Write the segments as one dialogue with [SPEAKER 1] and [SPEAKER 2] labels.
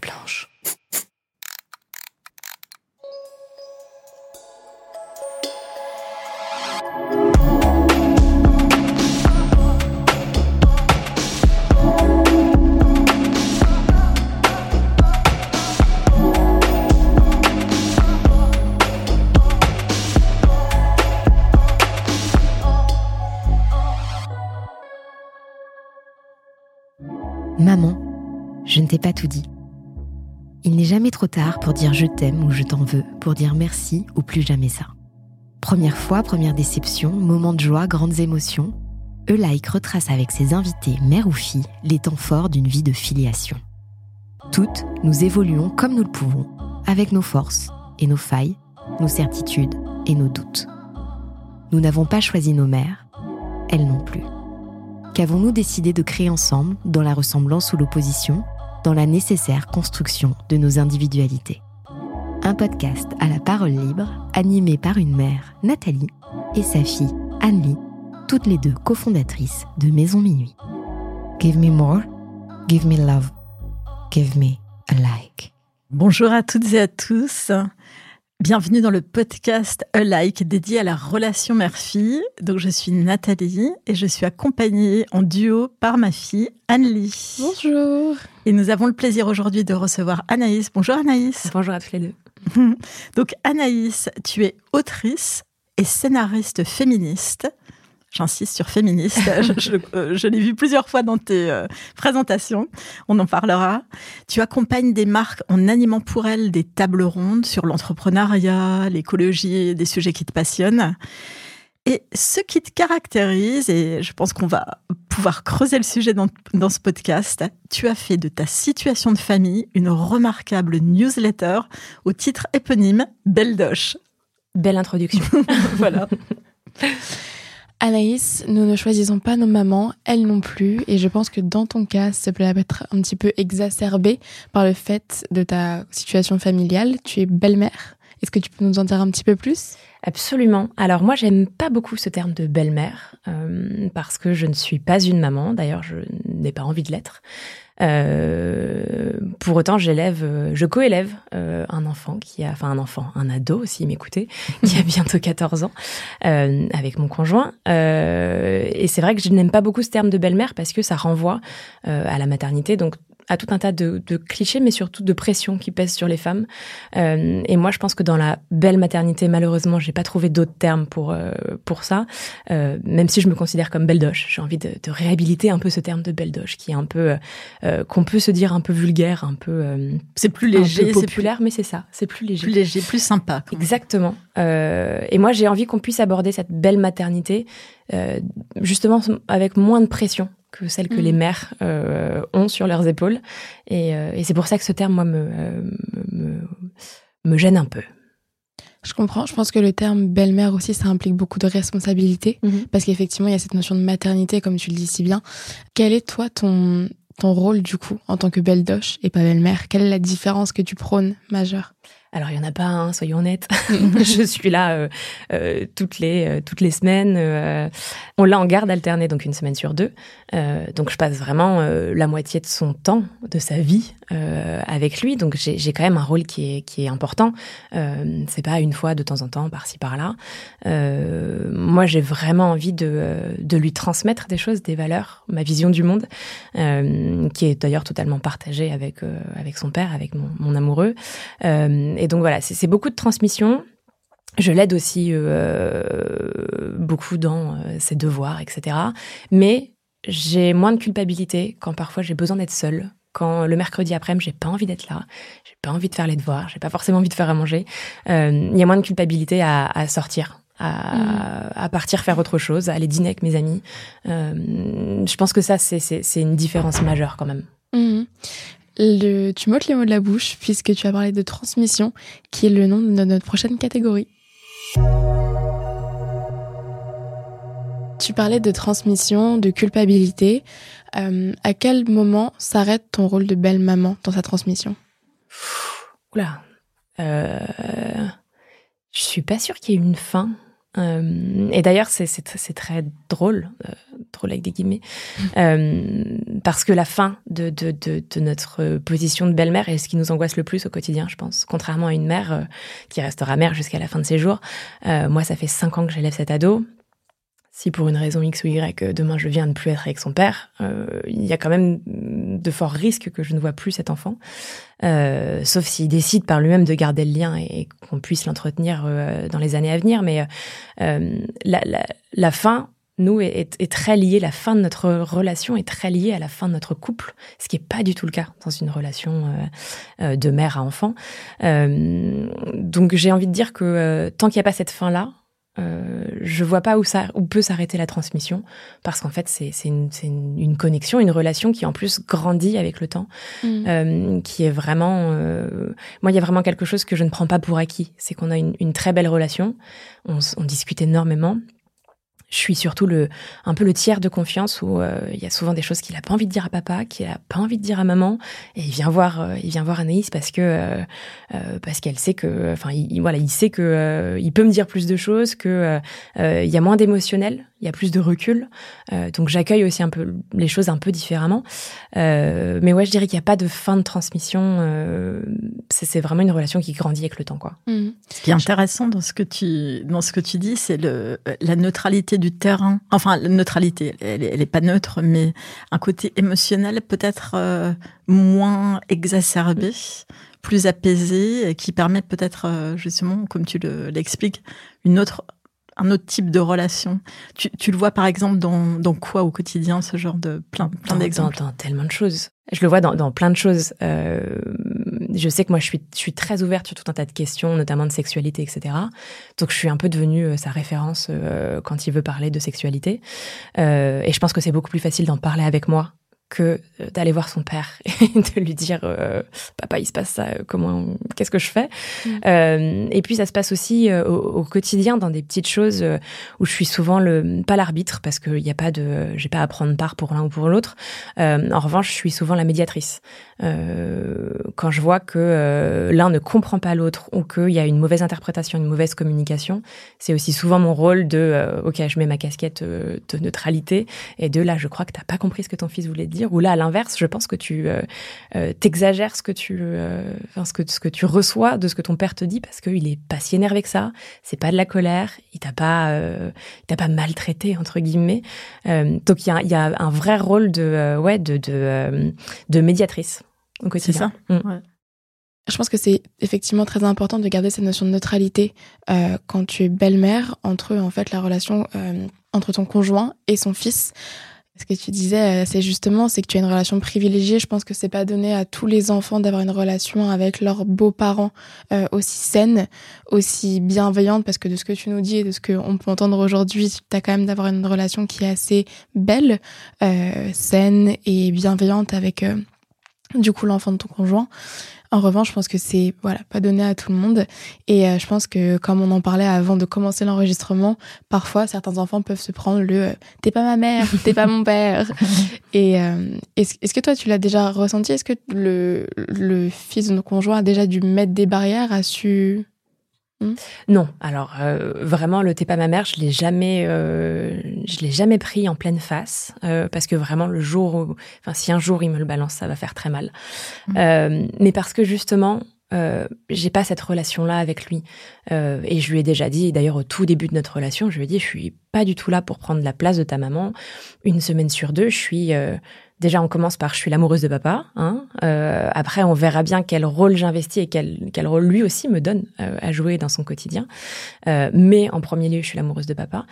[SPEAKER 1] plus blanche.
[SPEAKER 2] Maman, je ne t'ai pas tout dit. Il n'est jamais trop tard pour dire je t'aime ou je t'en veux, pour dire merci ou plus jamais ça. Première fois, première déception, moment de joie, grandes émotions, E-Like retrace avec ses invités, mère ou fille, les temps forts d'une vie de filiation. Toutes, nous évoluons comme nous le pouvons, avec nos forces et nos failles, nos certitudes et nos doutes. Nous n'avons pas choisi nos mères, elles non plus. Qu'avons-nous décidé de créer ensemble, dans la ressemblance ou l'opposition, dans la nécessaire construction de nos individualités Un podcast à la parole libre, animé par une mère, Nathalie, et sa fille, Anne-Lie, toutes les deux cofondatrices de Maison Minuit. Give me more, give me love, give me a like.
[SPEAKER 3] Bonjour à toutes et à tous. Bienvenue dans le podcast A Like dédié à la relation mère-fille. Donc je suis Nathalie et je suis accompagnée en duo par ma fille Anne-Lie.
[SPEAKER 1] Bonjour.
[SPEAKER 3] Et nous avons le plaisir aujourd'hui de recevoir Anaïs. Bonjour Anaïs.
[SPEAKER 1] Bonjour à tous les deux.
[SPEAKER 3] Donc Anaïs, tu es autrice et scénariste féministe. J'insiste sur féministe. je, je, euh, je l'ai vu plusieurs fois dans tes euh, présentations. On en parlera. Tu accompagnes des marques en animant pour elles des tables rondes sur l'entrepreneuriat, l'écologie, des sujets qui te passionnent. Et ce qui te caractérise, et je pense qu'on va pouvoir creuser le sujet dans, dans, ce podcast, tu as fait de ta situation de famille une remarquable newsletter au titre éponyme Belle Doche.
[SPEAKER 1] Belle introduction.
[SPEAKER 3] voilà.
[SPEAKER 4] Anaïs, nous ne choisissons pas nos mamans, elles non plus, et je pense que dans ton cas, ça peut être un petit peu exacerbé par le fait de ta situation familiale. Tu es belle-mère. Est-ce que tu peux nous en dire un petit peu plus?
[SPEAKER 1] Absolument. Alors moi, j'aime pas beaucoup ce terme de belle-mère euh, parce que je ne suis pas une maman. D'ailleurs, je n'ai pas envie de l'être. Euh, pour autant, j'élève, je coélève euh, un enfant qui a, enfin un enfant, un ado aussi, m'écoutez, qui a bientôt 14 ans, euh, avec mon conjoint. Euh, et c'est vrai que je n'aime pas beaucoup ce terme de belle-mère parce que ça renvoie euh, à la maternité. Donc à tout un tas de, de, clichés, mais surtout de pression qui pèsent sur les femmes. Euh, et moi, je pense que dans la belle maternité, malheureusement, j'ai pas trouvé d'autres termes pour euh, pour ça. Euh, même si je me considère comme belle doche, j'ai envie de, de, réhabiliter un peu ce terme de belle doche, qui est un peu qu'on peut se dire un peu vulgaire, un peu
[SPEAKER 3] c'est plus léger,
[SPEAKER 1] c'est populaire, plus... mais c'est ça, c'est plus léger,
[SPEAKER 3] plus léger, plus sympa.
[SPEAKER 1] Exactement. et moi, j'ai envie qu'on puisse aborder cette belle maternité justement avec moins de pression que celles que mmh. les mères euh, ont sur leurs épaules. Et, euh, et c'est pour ça que ce terme, moi, me, me, me, gêne un peu.
[SPEAKER 4] Je comprends. Je pense que le terme belle-mère aussi, ça implique beaucoup de responsabilité. Mmh. Parce qu'effectivement, il y a cette notion de maternité, comme tu le dis si bien. Quel est, toi, ton, ton rôle, du coup, en tant que belle doche et pas belle-mère? Quelle est la différence que tu prônes majeure?
[SPEAKER 1] Alors il y en a pas, hein, soyons honnêtes. je suis là euh, euh, toutes les euh, toutes les semaines. Euh, on l'a en garde alternée, donc une semaine sur deux. Euh, donc je passe vraiment la moitié de son temps, de sa vie, avec lui. Donc j'ai quand même un rôle qui est qui est important. C'est pas une fois de temps en temps, par-ci par-là. moi j'ai vraiment envie de de lui transmettre des choses, des valeurs, ma vision du monde, qui est d'ailleurs totalement partagée avec avec son père, avec mon, mon amoureux et donc voilà, c'est beaucoup de transmission. Je l'aide aussi euh, beaucoup dans euh, ses devoirs, etc. Mais j'ai moins de culpabilité quand parfois j'ai besoin d'être seule. Quand le mercredi après-midi, j'ai pas envie d'être là, j'ai pas envie de faire les devoirs, j'ai pas forcément envie de faire à manger. Euh, il y a moins de culpabilité à, à sortir, à, mmh. à, partir faire autre chose, à aller dîner avec mes amis. Euh, je pense que ça, c'est une différence majeure quand même.
[SPEAKER 4] Mmh. Tu m'ôtes les mots de la bouche puisque tu as parlé de transmission, qui est le nom de notre prochaine catégorie. Tu parlais de transmission, de culpabilité. Euh, à quel moment s'arrête ton rôle de belle maman dans sa transmission?
[SPEAKER 1] Oula, euh, je suis pas sûre qu'il y ait une fin. Euh, et d'ailleurs, c'est très drôle, euh, drôle avec des guillemets, euh, parce que la fin de, de, de, de notre position de belle-mère est ce qui nous angoisse le plus au quotidien, je pense. Contrairement à une mère euh, qui restera mère jusqu'à la fin de ses jours, euh, moi, ça fait cinq ans que j'élève cet ado si pour une raison X ou Y, euh, demain je viens de plus être avec son père, euh, il y a quand même de forts risques que je ne vois plus cet enfant. Euh, sauf s'il décide par lui-même de garder le lien et, qu'on puisse l'entretenir dans les années à venir. Mais la, fin, nous, est, est, très liée, la fin de notre relation est très liée à la fin de notre couple, ce qui n'est pas du tout le cas dans une relation de mère à enfant. donc j'ai envie de dire que tant qu'il n'y a pas cette fin-là, euh, je vois pas où ça où peut s'arrêter la transmission parce qu'en fait c'est c'est une, une, une, connexion une relation qui en plus grandit avec le temps mmh. euh, qui est vraiment euh... moi il y a vraiment quelque chose que je ne prends pas pour acquis. C'est qu'on a une, une, très belle relation. On, on discute énormément je suis surtout le un peu le tiers de confiance où euh, il y a souvent des choses qu'il a pas envie de dire à papa, qu'il a pas envie de dire à maman, et il vient voir euh, il vient voir Anaïs parce que euh, euh parce qu'elle sait que enfin il, voilà il sait que euh, il peut me dire plus de choses, que il y a moins d'émotionnel il y a plus de recul. Euh, donc j'accueille aussi un peu les choses un peu différemment. Euh, mais ouais, je dirais qu'il n'y a pas de fin de transmission. Euh, c'est vraiment une relation qui grandit avec le temps, quoi.
[SPEAKER 3] Mmh. Ce qui est intéressant dans ce que tu dans ce que tu dis, c'est le la neutralité du terrain. Enfin, la neutralité, elle, elle est pas neutre, mais un côté émotionnel peut-être euh, moins exacerbé. plus apaisé, qui permet peut-être justement, comme tu l'expliques, une autre un autre type de relation. Tu, tu le vois par exemple dans, dans, quoi au quotidien, ce genre de plein, plein d'exemples
[SPEAKER 1] dans, dans, tellement de choses. Je le vois dans, dans plein de choses. Euh, je sais que moi, je suis, je suis très ouverte sur tout un tas de questions, notamment de sexualité, etc. Donc, je suis un peu devenue euh, sa référence euh, quand il veut parler de sexualité. Euh, et je pense que c'est beaucoup plus facile d'en parler avec moi que euh, d'aller voir son père et de lui dire euh, papa il se passe ça comment qu'est-ce que je fais? Mm. euh, et puis ça se passe aussi euh, au, au, quotidien dans des petites choses où je suis souvent le pas l'arbitre parce qu'il n'y a pas de j'ai pas à prendre part pour l'un ou pour l'autre. En revanche je suis souvent la médiatrice. Quand je vois que l'un ne comprend pas l'autre ou qu'il y a une mauvaise interprétation une mauvaise communication c'est aussi souvent mon rôle de ok je mets ma casquette de neutralité et de là je crois que t'as pas compris ce que ton fils voulait dire ou là, à l'inverse, je pense que tu euh, euh, t'exagères ce que tu, euh, enfin, ce que ce que tu reçois de ce que ton père te dit parce qu'il est pas si énervé que ça. C'est pas de la colère. Il t'a pas, euh, il t'a pas maltraité entre guillemets. Donc il y a, y a un vrai rôle de, ouais, de de, de médiatrice.
[SPEAKER 3] C'est ça. Mm. Ouais.
[SPEAKER 4] Je pense que c'est effectivement très important de garder cette notion de neutralité euh, quand tu es belle-mère entre en fait la relation euh, entre ton conjoint et son fils. Ce que tu disais, euh, c'est justement, c'est que tu as une relation privilégiée. Je pense que c'est pas donné à tous les enfants d'avoir une relation avec leurs beaux-parents euh, aussi saine, aussi bienveillante, parce que de ce que tu nous dis et de ce qu'on peut entendre aujourd'hui, tu as quand même d'avoir une relation qui est assez belle, euh, saine et bienveillante avec euh, du coup l'enfant de ton conjoint. En revanche, je pense que c'est voilà pas donné à tout le monde. Et euh, je pense que comme on en parlait avant de commencer l'enregistrement, parfois certains enfants peuvent se prendre le euh, "t'es pas ma mère, t'es pas mon père". Et euh, est-ce, que toi tu l'as déjà ressenti? Est-ce que le le fils de nos conjoints a déjà dû mettre des barrières, a su
[SPEAKER 1] Mmh. Non, alors euh, vraiment le t'es pas ma mère, je l'ai jamais, euh, je l'ai jamais pris en pleine face euh, parce que vraiment le jour, où, enfin si un jour il me le balance, ça va faire très mal. Mmh. mais parce que justement, j'ai pas cette relation là avec lui et je lui ai déjà dit, d'ailleurs au tout début de notre relation, je lui ai dit, je suis pas du tout là pour prendre la place de ta maman. Une semaine sur deux, je suis Déjà, on commence par je suis l'amoureuse de papa. Hein. Euh, après, on verra bien quel rôle j'investis et quel, quel rôle lui aussi me donne euh, à jouer dans son quotidien. Euh, mais en premier lieu, je suis l'amoureuse de papa.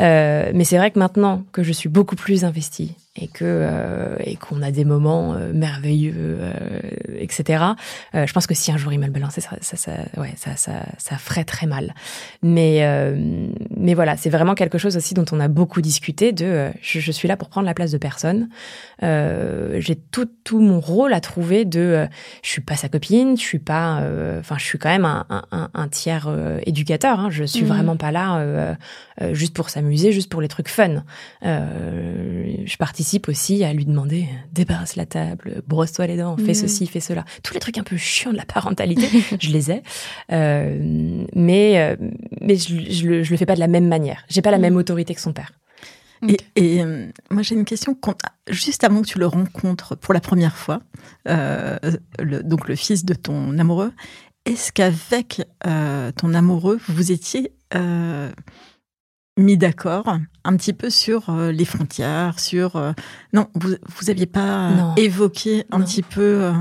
[SPEAKER 1] Euh, mais c'est vrai que maintenant que je suis beaucoup plus investie et que euh, et qu'on a des moments euh, merveilleux, euh, etc. Euh, je pense que si un jour il me le balançait, ça, ça, ça, ouais, ça, ça, ça ferait très mal. Mais euh, mais voilà, c'est vraiment quelque chose aussi dont on a beaucoup discuté. De, je, je suis là pour prendre la place de personne. J'ai tout tout mon rôle à trouver. De, je suis pas sa copine, je suis pas, enfin, je suis quand même un, un, un tiers éducateur. Hein, je suis mmh. vraiment pas là juste pour s'amuser, juste pour les trucs fun. je participe participe aussi à lui demander débarrasse la table, brosse-toi les dents, fais
[SPEAKER 4] Mhm.
[SPEAKER 1] ceci, fais cela. Tous les trucs un peu chiants de la parentalité, je les ai. Euh, mais euh, mais je, je, le, je le fais pas de la même manière. J'ai pas la
[SPEAKER 4] Mhm.
[SPEAKER 1] même autorité que son père.
[SPEAKER 3] Et, et, euh, moi, j'ai une question. Juste avant que tu le rencontres pour la première fois, euh, le- donc le fils de ton amoureux, est-ce qu'avec euh, ton amoureux, vous étiez euh, mis d'accord un petit peu sur euh, les frontières, sur... euh, non, vous vous aviez pas euh,
[SPEAKER 1] Non.
[SPEAKER 3] évoqué un
[SPEAKER 1] Non.
[SPEAKER 3] petit peu...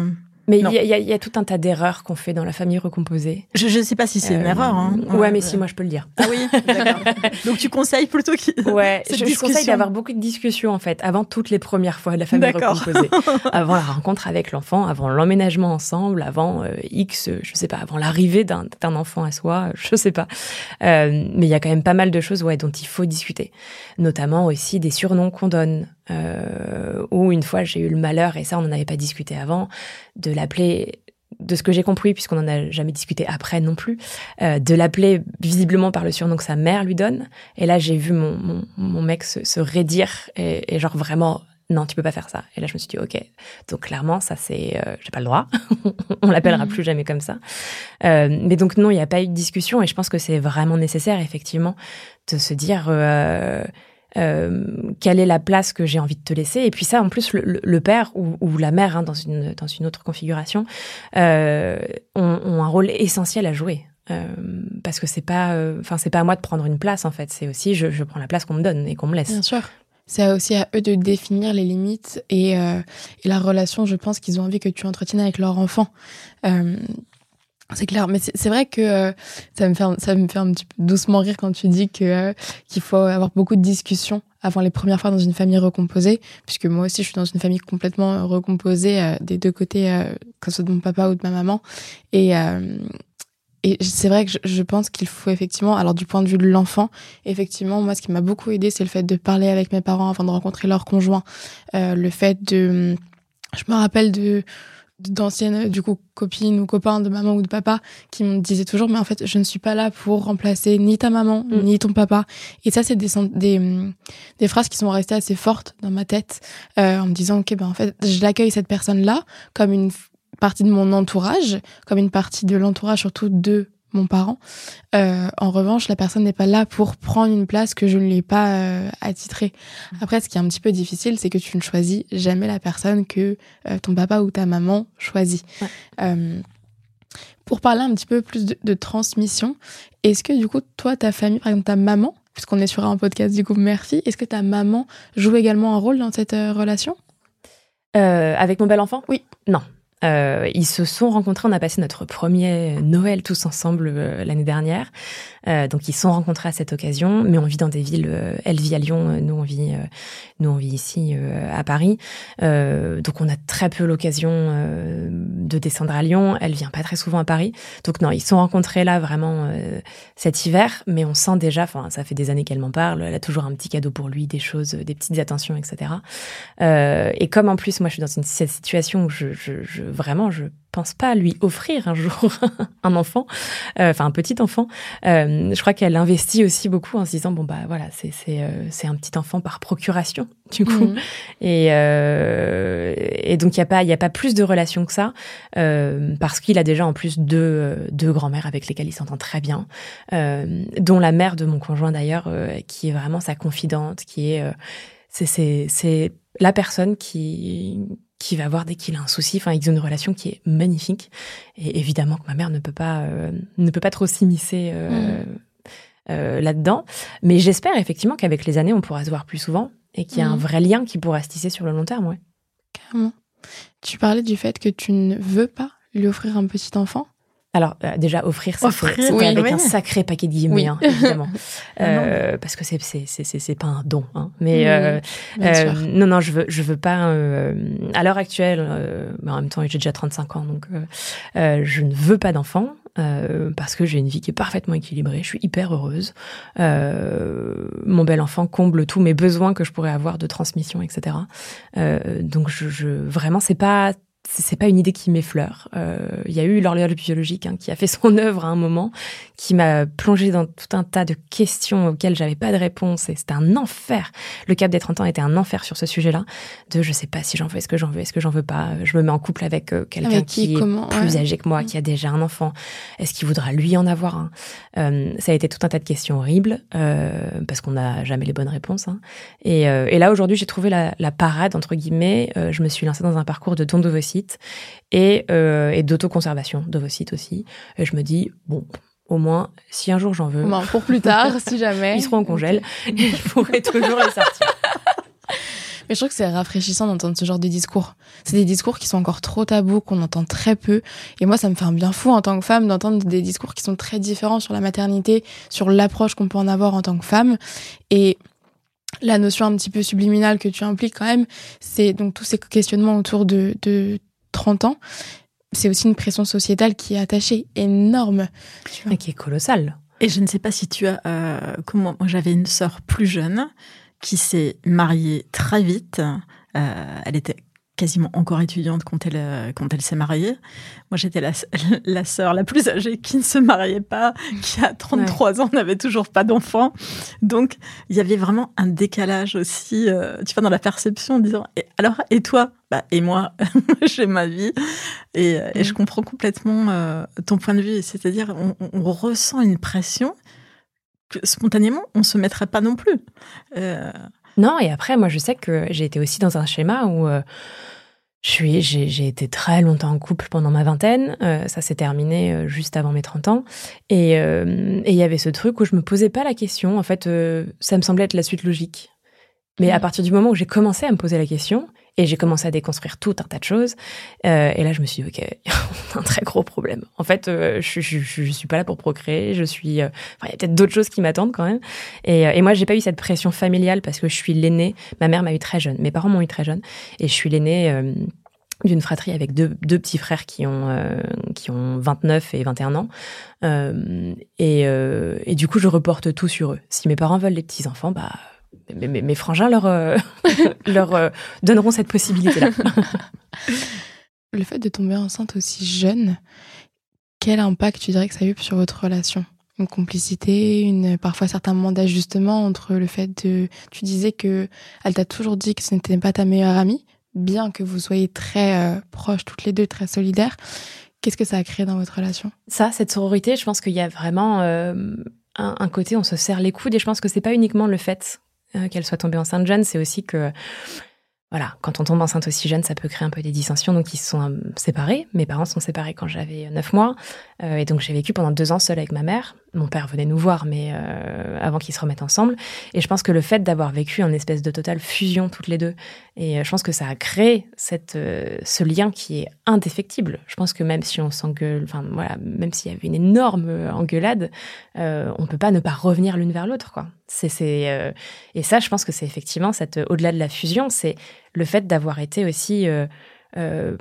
[SPEAKER 1] Mais il y, a- il y a- il y a tout un tas d'erreurs qu'on fait dans la famille recomposée.
[SPEAKER 3] je ne sais pas si c'est une
[SPEAKER 1] Euh,
[SPEAKER 3] erreur. Hein.
[SPEAKER 1] Ouais, mais si, moi je peux le dire.
[SPEAKER 3] Ah oui, d'accord. Donc tu conseilles plutôt qu'il...
[SPEAKER 1] Ouais,
[SPEAKER 3] Cette
[SPEAKER 1] je, je conseille d'avoir beaucoup de discussions en fait, avant toutes les premières fois de la famille
[SPEAKER 3] D'accord.
[SPEAKER 1] recomposée, avant la rencontre avec l'enfant, avant l'emménagement ensemble, avant euh, X, je sais pas, avant l'arrivée d'un d'un enfant à soi, je sais pas. Euh, mais il y a quand même pas mal de choses ouais, dont il faut discuter, notamment aussi des surnoms qu'on donne. Euh, où une fois j'ai eu le malheur, et ça on n'en avait pas discuté avant, de l'appeler de ce que j'ai compris, puisqu'on n'en a jamais discuté après non plus, euh, de l'appeler visiblement par le surnom que sa mère lui donne. Et là, j'ai vu mon, mon, mon mec se, se raidir et, et genre vraiment, non, tu peux pas faire ça. Et là, je me suis dit, ok. Donc clairement, ça c'est, euh, j'ai pas le droit. On l'appellera
[SPEAKER 4] Mhm.
[SPEAKER 1] plus jamais comme ça. Euh, mais donc non, il n'y a pas eu de discussion et je pense que c'est vraiment nécessaire, effectivement, de se dire. Euh, quelle est la place que j'ai envie de te laisser? Et puis ça en plus le, père ou, la mère hein, dans une dans une autre configuration euh, ont, un rôle essentiel à jouer euh, parce que c'est pas euh, enfin c'est pas à moi de prendre une place en fait c'est aussi je, je prends la place qu'on me donne et qu'on me laisse
[SPEAKER 4] Bien sûr. C'est aussi à eux de définir les limites et, euh, et la relation, je pense, qu'ils ont envie que tu entretiennes avec leur enfant. Euh, c'est clair, mais c'est vrai que euh, ça me fait ça me fait un petit peu doucement rire quand tu dis que euh, qu'il faut avoir beaucoup de discussions avant les premières fois dans une famille recomposée, puisque moi aussi je suis dans une famille complètement euh, recomposée des deux côtés, que ce soit de mon papa ou de ma maman, et c'est vrai que je, je pense qu'il faut effectivement, alors du point de vue de l'enfant, effectivement, moi, ce qui m'a beaucoup aidé, c'est le fait de parler avec mes parents avant de rencontrer leur conjoint. Le fait de. Je me rappelle de d'anciennes du coup copines ou copains de maman ou de papa qui me disaient toujours mais en fait je ne suis pas là pour remplacer ni ta maman
[SPEAKER 1] Mm.
[SPEAKER 4] ni ton papa et ça c'est des des des phrases qui sont restées assez fortes dans ma tête euh, en me disant ok ben en fait je l'accueille cette personne là comme une partie de mon entourage comme une partie de l'entourage surtout de mon parent. Euh, en revanche, la personne n'est pas là pour prendre une place que je ne lui ai pas euh, attitrée. Après, ce qui est un petit peu difficile, c'est que tu ne choisis jamais la personne que euh, ton papa ou ta maman choisit.
[SPEAKER 1] Ouais.
[SPEAKER 4] Pour parler un petit peu plus de, de transmission, est-ce que du coup, toi, ta famille, par exemple ta maman, puisqu'on est sur un podcast du groupe Murphy, est-ce que ta maman joue également un rôle dans cette relation?
[SPEAKER 1] Avec mon bel enfant
[SPEAKER 4] Oui.
[SPEAKER 1] Non. Euh, ils se sont rencontrés, on a passé notre premier Noël tous ensemble euh, l'année dernière. Euh, donc ils sont rencontrés à cette occasion, mais on vit dans des villes. euh, elle vit à Lyon, euh, nous on vit, euh, nous on vit ici euh, à Paris. Donc on a très peu l'occasion de descendre à Lyon. Elle vient pas très souvent à Paris. Donc non, ils sont rencontrés là vraiment cet hiver, mais on sent déjà, enfin ça fait des années qu'elle m'en parle. Elle a toujours un petit cadeau pour lui, des choses, des petites attentions, etc. Et comme en plus moi je suis dans une cette situation où je, je, je vraiment je pense pas lui offrir un jour un enfant, euh, enfin un petit enfant. Euh, je crois qu'elle investit aussi beaucoup en se disant bon bah voilà c'est c'est euh, c'est un petit enfant par procuration du coup.
[SPEAKER 4] Mhm.
[SPEAKER 1] Et, euh, et donc, il n'y a, pas- il y a pas plus de relations que ça, euh, parce qu'il a déjà en plus deux, euh, deux grands-mères avec lesquelles il s'entend très bien, euh, dont la mère de mon conjoint d'ailleurs, euh, qui est vraiment sa confidente, qui est... euh, c'est- c'est c'est la personne qui qui va voir dès qu'il a un souci. Enfin, ils ont une relation qui est magnifique. Et évidemment que ma mère ne peut pas euh, ne peut pas trop s'immiscer euh, euh, là-dedans. Mais j'espère effectivement qu'avec les années, on pourra se voir plus souvent et qu'il y a un
[SPEAKER 4] Mhm.
[SPEAKER 1] vrai lien qui pourra se tisser sur le long terme. Ouais.
[SPEAKER 4] Carrément. Tu parlais du fait que tu ne veux pas lui offrir un petit enfant.
[SPEAKER 1] Alors euh, déjà offrir, ça, c'était
[SPEAKER 4] oui,
[SPEAKER 1] avec
[SPEAKER 3] oui.
[SPEAKER 1] un sacré paquet de guillemets,
[SPEAKER 4] Oui.
[SPEAKER 1] hein, évidemment, Euh, parce que c'est c'est c'est c'est pas un don, hein. Mais euh, Euh, non, non, je veux, je veux pas. euh, à l'heure actuelle, euh, mais en même temps, j'ai déjà 35 ans, donc je ne veux pas d'enfant euh, parce que j'ai une vie qui est parfaitement équilibrée. Je suis hyper heureuse. Euh, mon bel enfant comble tous mes besoins que je pourrais avoir de transmission, etc. Euh, donc, je, je vraiment, c'est pas c'est pas une idée qui m'effleure. Euh, il y a eu l'horloge biologique hein, qui a fait son œuvre à un moment, qui m'a plongé dans tout un tas de questions auxquelles j'avais pas de réponse et c'était un enfer. Le cap des 30 ans était un enfer sur ce sujet-là. De je sais pas si j'en veux, est-ce que j'en veux, est-ce que j'en veux pas. Je me mets en couple avec euh, quelqu'un qui, est plus âgé que moi, qui a déjà un enfant. Est-ce qu'il voudra lui en avoir un? Euh, Ça a été tout un tas de questions horribles parce qu'on n'a jamais les bonnes réponses. Hein. Et, et, là aujourd'hui, j'ai trouvé la, la, parade entre guillemets. je me suis lancée dans un parcours de don et, euh, et d'autoconservation d'ovocytes aussi. Et je me dis, bon, au moins, si un jour j'en veux.
[SPEAKER 4] pour plus tard, si jamais.
[SPEAKER 1] Ils seront en congèle et je pourrai toujours les sortir.
[SPEAKER 4] Mais je trouve que c'est rafraîchissant d'entendre ce genre de discours. C'est des discours qui sont encore trop tabous, qu'on entend très peu. Et moi, ça me fait un bien fou en tant que femme d'entendre des discours qui sont très différents sur la maternité, sur l'approche qu'on peut en avoir en tant que femme. Et la notion un petit peu subliminale que tu impliques quand même, c'est donc tous ces questionnements autour de, de 30 ans. C'est aussi une pression sociétale qui est attachée énorme.
[SPEAKER 1] Et qui est colossale.
[SPEAKER 3] Et je ne sais pas si tu as... Euh, comment Moi, j'avais une sœur plus jeune qui s'est mariée très vite. Euh, elle était quasiment encore étudiante quand elle, euh, quand elle s'est mariée. Moi, j'étais la, la sœur la plus âgée qui ne se mariait pas, qui à 33 ans n'avait toujours pas d'enfant. Donc, il y avait vraiment un décalage aussi, euh, tu vois, dans la perception, en disant, et alors, et toi? Bah, Et moi, j'ai ma vie. Et, euh, je mm. comprends complètement ton point de vue. C'est-à-dire, on, on, ressent une pression que spontanément, on ne se mettrait pas non plus.
[SPEAKER 1] Non, et après, moi, je sais que j'ai été aussi dans un schéma où euh, j'ai, été très longtemps en couple pendant ma vingtaine. Euh, ça s'est terminé euh, juste avant mes 30 ans. Et il y avait ce truc où je me posais pas la question. En fait, ça me semblait être la suite logique. Mais à partir du moment où j'ai commencé à me poser la question, et j'ai commencé à déconstruire tout un tas de choses. Euh, et là, je me suis dit, OK, on a un très gros problème. En fait, euh, je, je, je, suis pas là pour procréer. Je suis. Euh, il y a peut-être d'autres choses qui m'attendent quand même. Et, euh, et moi, j'ai pas eu cette pression familiale parce que je suis l'aînée. Ma mère m'a eu très jeune. Mes parents m'ont eu très jeune. Et je suis l'aînée euh, d'une fratrie avec deux, deux, petits frères qui ont, euh, qui ont 29 et 21 ans. Euh, et, et, du coup, je reporte tout sur eux. Si mes parents veulent des petits-enfants, bah, mes, frangins leur, euh, leur euh, donneront cette possibilité-là.
[SPEAKER 4] Le fait de tomber enceinte aussi jeune, quel impact tu dirais que ça a eu sur votre relation? Une complicité, une, parfois certains moments d'ajustement entre le fait de... Tu disais que elle t'a toujours dit que ce n'était pas ta meilleure amie, bien que vous soyez très euh, proches toutes les deux, très solidaires. Qu'est-ce que ça a créé dans votre relation?
[SPEAKER 1] Ça, cette sororité, je pense qu'il y a vraiment un, un, côté, on se serre les coudes, et je pense que c'est pas uniquement le fait euh, qu'elle soit tombée enceinte jeune, c'est aussi que voilà, quand on tombe enceinte aussi jeune, ça peut créer un peu des dissensions. Donc, ils se sont euh, séparés. Mes parents sont séparés quand j'avais 9 mois. Euh, et donc, j'ai vécu pendant deux ans seule avec ma mère. Mon père venait nous voir, mais euh, avant qu'ils se remettent ensemble. Et je pense que le fait d'avoir vécu en espèce de totale fusion toutes les deux, et je pense que ça a créé cette, ce lien qui est indéfectible. Je pense que même si on s'engueule, enfin, voilà, même s'il y avait une énorme engueulade, on peut pas ne pas revenir l'une vers l'autre, quoi. C'est, et ça, je pense que c'est effectivement cette, au-delà de la fusion, c'est le fait d'avoir été aussi euh, euh,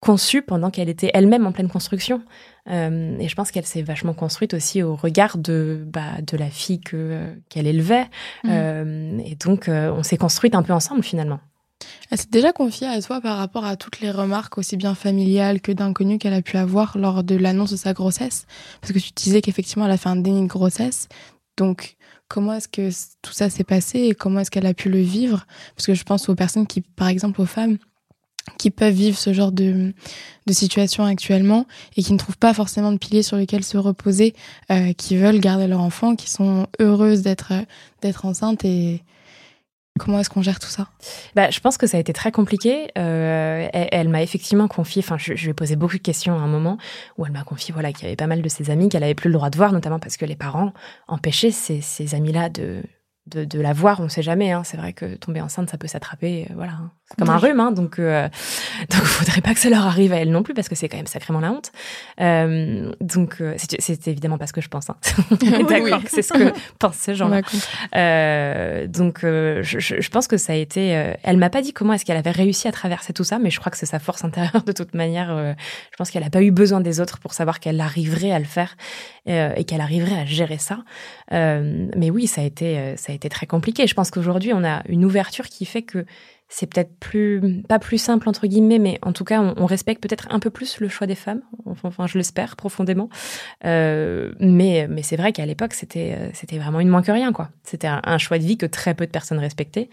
[SPEAKER 1] conçue pendant qu'elle était elle-même en pleine construction. Euh, et je pense qu'elle s'est vachement construite aussi au regard de, bah, de la fille que, qu'elle élevait. Mmh. et donc, on s'est construite un peu ensemble finalement.
[SPEAKER 4] Elle s'est déjà confiée à toi par rapport à toutes les remarques, aussi bien familiales que d'inconnus qu'elle a pu avoir lors de l'annonce de sa grossesse. Parce que tu disais qu'effectivement, elle a fait un déni de grossesse. Donc, comment est-ce que tout ça s'est passé et comment est-ce qu'elle a pu le vivre? Parce que je pense aux personnes qui, par exemple aux femmes, qui peuvent vivre ce genre de, de situation actuellement et qui ne trouvent pas forcément de piliers sur lesquels se reposer, euh, qui veulent garder leur enfant, qui sont heureuses d'être d'être enceintes et, Comment est-ce qu'on gère tout ça?
[SPEAKER 1] Bah, Je pense que ça a été très compliqué. Euh, elle, m'a effectivement confié, enfin, je, je, lui ai posé beaucoup de questions à un moment où elle m'a confié voilà, qu'il y avait pas mal de ses amis qu'elle avait plus le droit de voir, notamment parce que les parents empêchaient ces, ces amis-là de, de, de, la voir, on ne sait jamais. Hein. C'est vrai que tomber enceinte, ça peut s'attraper, euh, voilà, hein. c'est comme un rhume. Hein. donc, euh, donc, faudrait pas que ça leur arrive à elle non plus, parce que c'est quand même sacrément la honte. Euh, donc, euh, c'est évidemment pas ce que je pense. Hein. D'accord, c'est ce que pensent ces gens-là. Euh, donc, je, je, pense que ça a été. elle m'a pas dit comment est-ce qu'elle avait réussi à traverser tout ça, mais je crois que c'est sa force intérieure de toute manière. je pense qu'elle a pas eu besoin des autres pour savoir qu'elle arriverait à le faire et qu'elle arriverait à gérer ça. mais oui, ça a été, ça a été très compliqué. Je pense qu'aujourd'hui, on a une ouverture qui fait que c'est peut-être plus pas plus simple entre guillemets, mais en tout cas, on, respecte peut-être un peu plus le choix des femmes. Enfin, je l'espère profondément. Euh, mais mais c'est vrai qu'à l'époque, c'était euh, c'était vraiment une moins que rien, quoi. C'était un, choix de vie que très peu de personnes respectaient.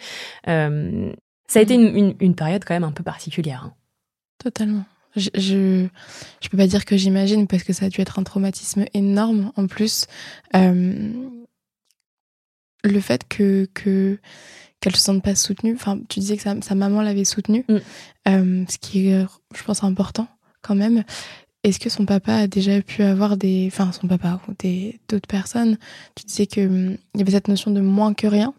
[SPEAKER 1] Euh, ça a été une, une, période quand même un peu particulière. Hein.
[SPEAKER 4] Totalement. Je, je, je peux pas dire que j'imagine parce que ça a dû être un traumatisme énorme en plus. le fait que que qu'elle se sente pas soutenue. Enfin, tu disais que sa, maman l'avait soutenue, mm. euh, ce qui est, je pense, important quand même. Est-ce que son papa a déjà pu avoir des, enfin, son papa ou des d'autres personnes Tu disais que hum, il y avait cette notion de moins que rien.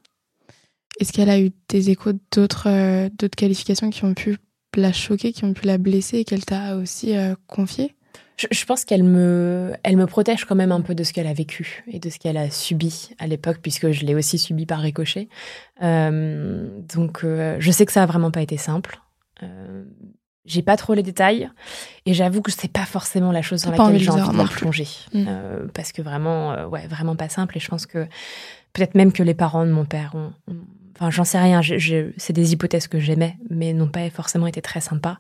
[SPEAKER 4] Est-ce qu'elle a eu des échos d'autres euh, d'autres qualifications qui ont pu la choquer, qui ont pu la blesser et qu'elle t'a aussi euh, confié
[SPEAKER 1] je, pense qu'elle me, elle me protège quand même un peu de ce qu'elle a vécu et de ce qu'elle a subi à l'époque, puisque je l'ai aussi subi par ricochet. Euh, donc, euh, je sais que ça a vraiment pas été simple. J'ai pas trop les détails et j'avoue que c'est pas forcément la chose dans laquelle j'ai envie de plonger mm. parce que vraiment, ouais, vraiment pas simple. Et je pense que peut-être même que les parents de mon père ont Enfin, j'en sais rien. c'est des hypothèses que j'aimais, mais n'ont pas forcément été très sympas.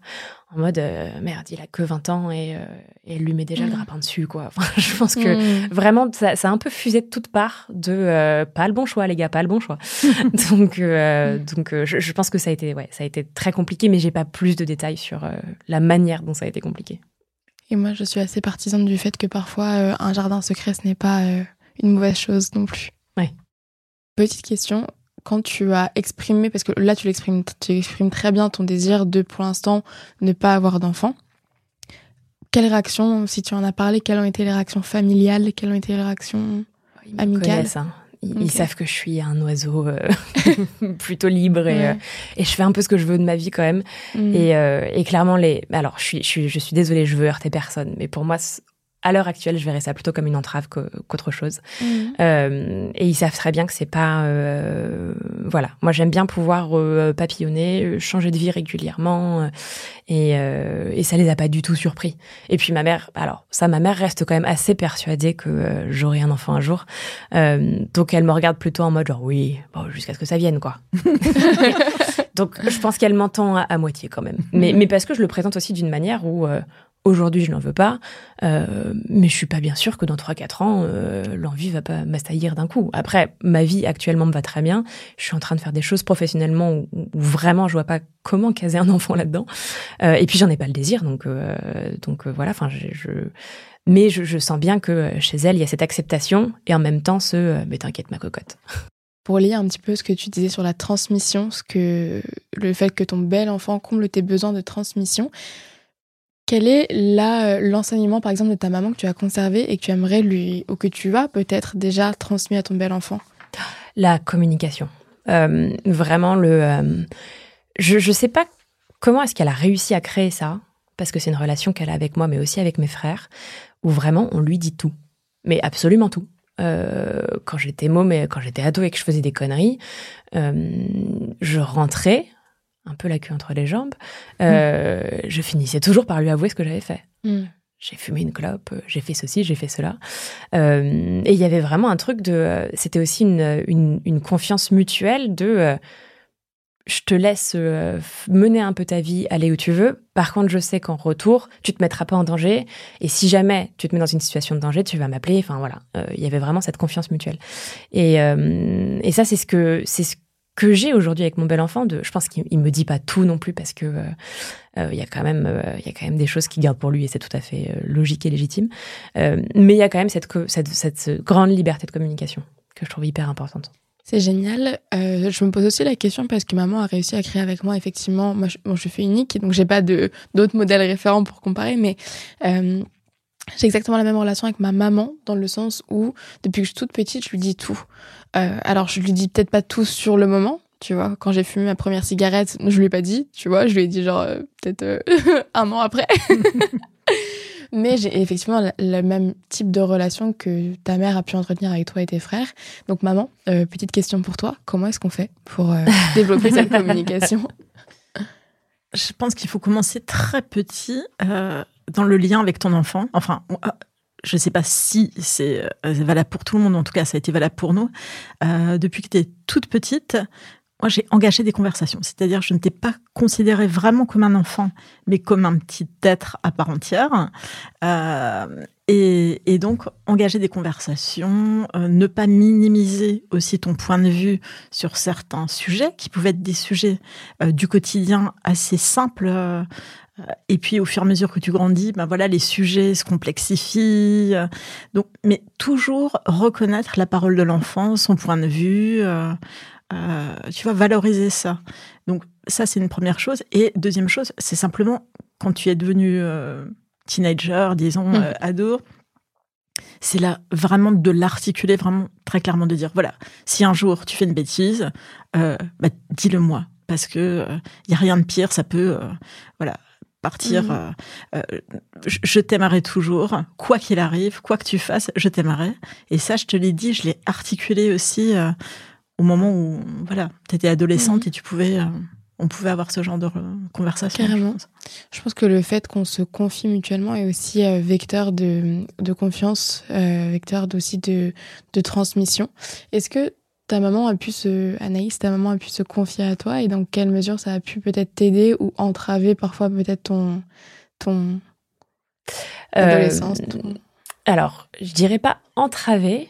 [SPEAKER 1] En mode, euh, merde, il a que 20 ans et, euh, et elle lui met déjà le mm. grappin dessus, quoi. Enfin, je pense que mm. vraiment, ça, ça, a un peu fusé de toutes parts de euh, pas le bon choix, les gars, pas le bon choix. donc, donc je, je, pense que ça a été, ouais, ça a été très compliqué, mais j'ai pas plus de détails sur la manière dont ça a été compliqué.
[SPEAKER 4] Et moi, je suis assez partisane du fait que parfois, un jardin secret, ce n'est pas une mauvaise chose non plus.
[SPEAKER 1] Ouais.
[SPEAKER 4] Petite question, quand tu as exprimé, parce que là tu l'exprimes, tu exprimes très bien ton désir de pour l'instant ne pas avoir d'enfant. Quelles réactions, si tu en as parlé, quelles ont été les réactions familiales, quelles ont été les réactions amicales
[SPEAKER 1] hein. Ils, savent que je suis un oiseau euh, plutôt libre euh, et, je fais un peu ce que je veux de ma vie quand même. Mm. Euh, et, clairement, les. Alors, je suis, je suis, je suis désolée, je veux heurter personne, mais pour moi, à l'heure actuelle, je verrais ça plutôt comme une entrave qu'autre chose. Mmh. Euh, et ils savent très bien que c'est pas, euh, voilà. Moi, j'aime bien pouvoir euh, papillonner, changer de vie régulièrement, et, et ça les a pas du tout surpris. Et puis ma mère, alors ça, ma mère reste quand même assez persuadée que j'aurai un enfant un jour. donc elle me regarde plutôt en mode genre oui, bon, jusqu'à ce que ça vienne quoi. donc je pense qu'elle m'entend à, à, moitié quand même. Mais, mais parce que je le présente aussi d'une manière où Aujourd'hui, je n'en veux pas, euh, mais je suis pas bien sûre que dans 3-4 ans, euh, l'envie va pas m'assaillir d'un coup. Après, ma vie actuellement me va très bien. Je suis en train de faire des choses professionnellement où, vraiment je vois pas comment caser un enfant là-dedans. Euh, et puis j'en ai pas le désir, donc euh, donc voilà. Enfin, mais je, je, sens bien que chez elle, il y a cette acceptation et en même temps ce mais t'inquiète ma cocotte.
[SPEAKER 4] Pour lier un petit peu ce que tu disais sur la transmission, ce que le fait que ton bel enfant comble tes besoins de transmission. Quel est là l'enseignement, par exemple, de ta maman que tu as conservé et que tu aimerais lui, ou que tu as peut-être déjà transmis à ton bel enfant?
[SPEAKER 1] La communication. Euh, vraiment, le. Euh, je ne sais pas comment est-ce qu'elle a réussi à créer ça, parce que c'est une relation qu'elle a avec moi, mais aussi avec mes frères, où vraiment on lui dit tout. Mais absolument tout. Euh, quand j'étais môme quand j'étais ado et que je faisais des conneries, je rentrais un peu la queue entre les jambes, euh, je finissais toujours par lui avouer ce que j'avais fait. Mm. J'ai fumé une clope, j'ai fait ceci, j'ai fait cela. Euh, et il y avait vraiment un truc de... C'était aussi une, une, confiance mutuelle de... Euh, je te laisse mener un peu ta vie, aller où tu veux. Par contre, je sais qu'en retour, tu te mettras pas en danger. Et si jamais tu te mets dans une situation de danger, tu vas m'appeler. Enfin voilà, il y avait vraiment cette confiance mutuelle. Et, et ça, c'est ce que c'est ce que j'ai aujourd'hui avec mon bel enfant. De, je pense qu'il me dit pas tout non plus parce que euh, euh, il y a quand même euh, il y a quand même des choses qu'il garde pour lui et c'est tout à fait logique et légitime. mais il y a quand même cette, cette, cette grande liberté de communication que je trouve hyper importante.
[SPEAKER 4] C'est génial. je me pose aussi la question parce que maman a réussi à créer avec moi effectivement. Moi, je, bon, fais unique, donc j'ai pas d'autres modèles référents pour comparer, mais j'ai exactement la même relation avec ma maman dans le sens où depuis que je suis toute petite, je lui dis tout. Euh, alors je lui dis peut-être pas tout sur le moment, tu vois. Quand j'ai fumé ma première cigarette, je lui ai pas dit, tu vois. Je lui ai dit genre euh, peut-être euh, un an après. Mais j'ai effectivement le, même type de relation que ta mère a pu entretenir avec toi et tes frères. Donc maman, petite question pour toi, comment est-ce qu'on fait pour développer cette communication?
[SPEAKER 3] Je pense qu'il faut commencer très petit dans le lien avec ton enfant. Enfin, je ne sais pas si c'est euh, valable pour tout le monde, en tout cas, ça a été valable pour nous. Euh, depuis que tu es toute petite, moi, j'ai engagé des conversations. C'est-à-dire, je ne t'ai pas considéré vraiment comme un enfant, mais comme un petit être à part entière. Euh, et, donc, engager des conversations, ne pas minimiser aussi ton point de vue sur certains sujets, qui pouvaient être des sujets du quotidien assez simples. Et puis, au fur et à mesure que tu grandis, ben voilà, les sujets se complexifient. donc, mais toujours reconnaître la parole de l'enfant, son point de vue. Euh, tu vas valoriser ça. Donc ça, c'est une première chose. Et deuxième chose, c'est simplement quand tu es devenu euh, teenager, disons, mm. euh, ado, c'est là vraiment de l'articuler vraiment très clairement, de dire, voilà, si un jour tu fais une bêtise, bah, dis-le moi. Parce que il y a rien de pire, ça peut, voilà, partir. Mm. je t'aimerai toujours, quoi qu'il arrive, quoi que tu fasses, je t'aimerai. Et ça, je te l'ai dit, je l'ai articulé aussi au moment où voilà, tu étais adolescente mhm. et tu pouvais, euh, on pouvait avoir ce genre de conversation.
[SPEAKER 4] Carrément. Je pense. que le fait qu'on se confie mutuellement est aussi euh, vecteur de, de confiance, euh, vecteur aussi de, de transmission. Est-ce que ta maman a pu se, Anaïs, ta maman a pu se confier à toi et dans quelle mesure ça a pu peut-être t'aider ou entraver parfois peut-être ton, ton adolescence
[SPEAKER 1] Alors, je dirais pas entraver,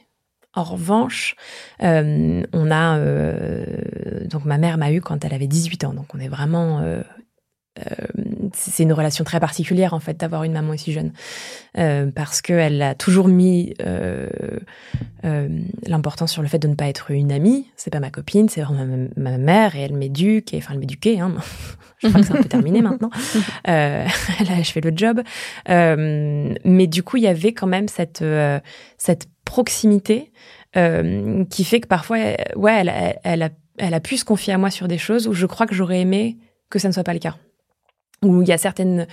[SPEAKER 1] en revanche, euh, on a euh, donc ma mère m'a eu quand elle avait 18 ans, donc on est vraiment euh, c'est une relation très particulière en fait d'avoir une maman aussi jeune parce qu'elle a toujours mis l'importance sur le fait de ne pas être une amie. C'est pas ma copine, c'est vraiment ma, mère et elle m'éduque et enfin elle m'éduquait. Hein. Je crois que c'est un peu terminé maintenant. elle a achevé le job, mais du coup il y avait quand même cette cette proximité euh, qui fait que parfois, ouais, elle, elle, a, elle a pu se confier à moi sur des choses où je crois que j'aurais aimé que ça ne soit pas le cas. Où il y a certaines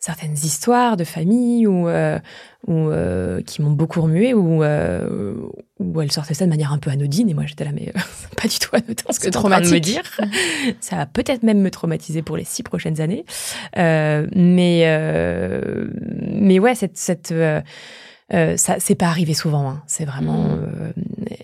[SPEAKER 1] certaines histoires de famille ou euh, euh, qui m'ont beaucoup remué ou où elle sortait ça de manière un peu anodine et moi j'étais là mais pas du tout anodin ce que tu en de me dire ça va peut-être même me traumatiser pour les six prochaines années mais mais ouais cette cette euh, ça, c'est pas arrivé souvent. Hein. C'est vraiment, mm. euh,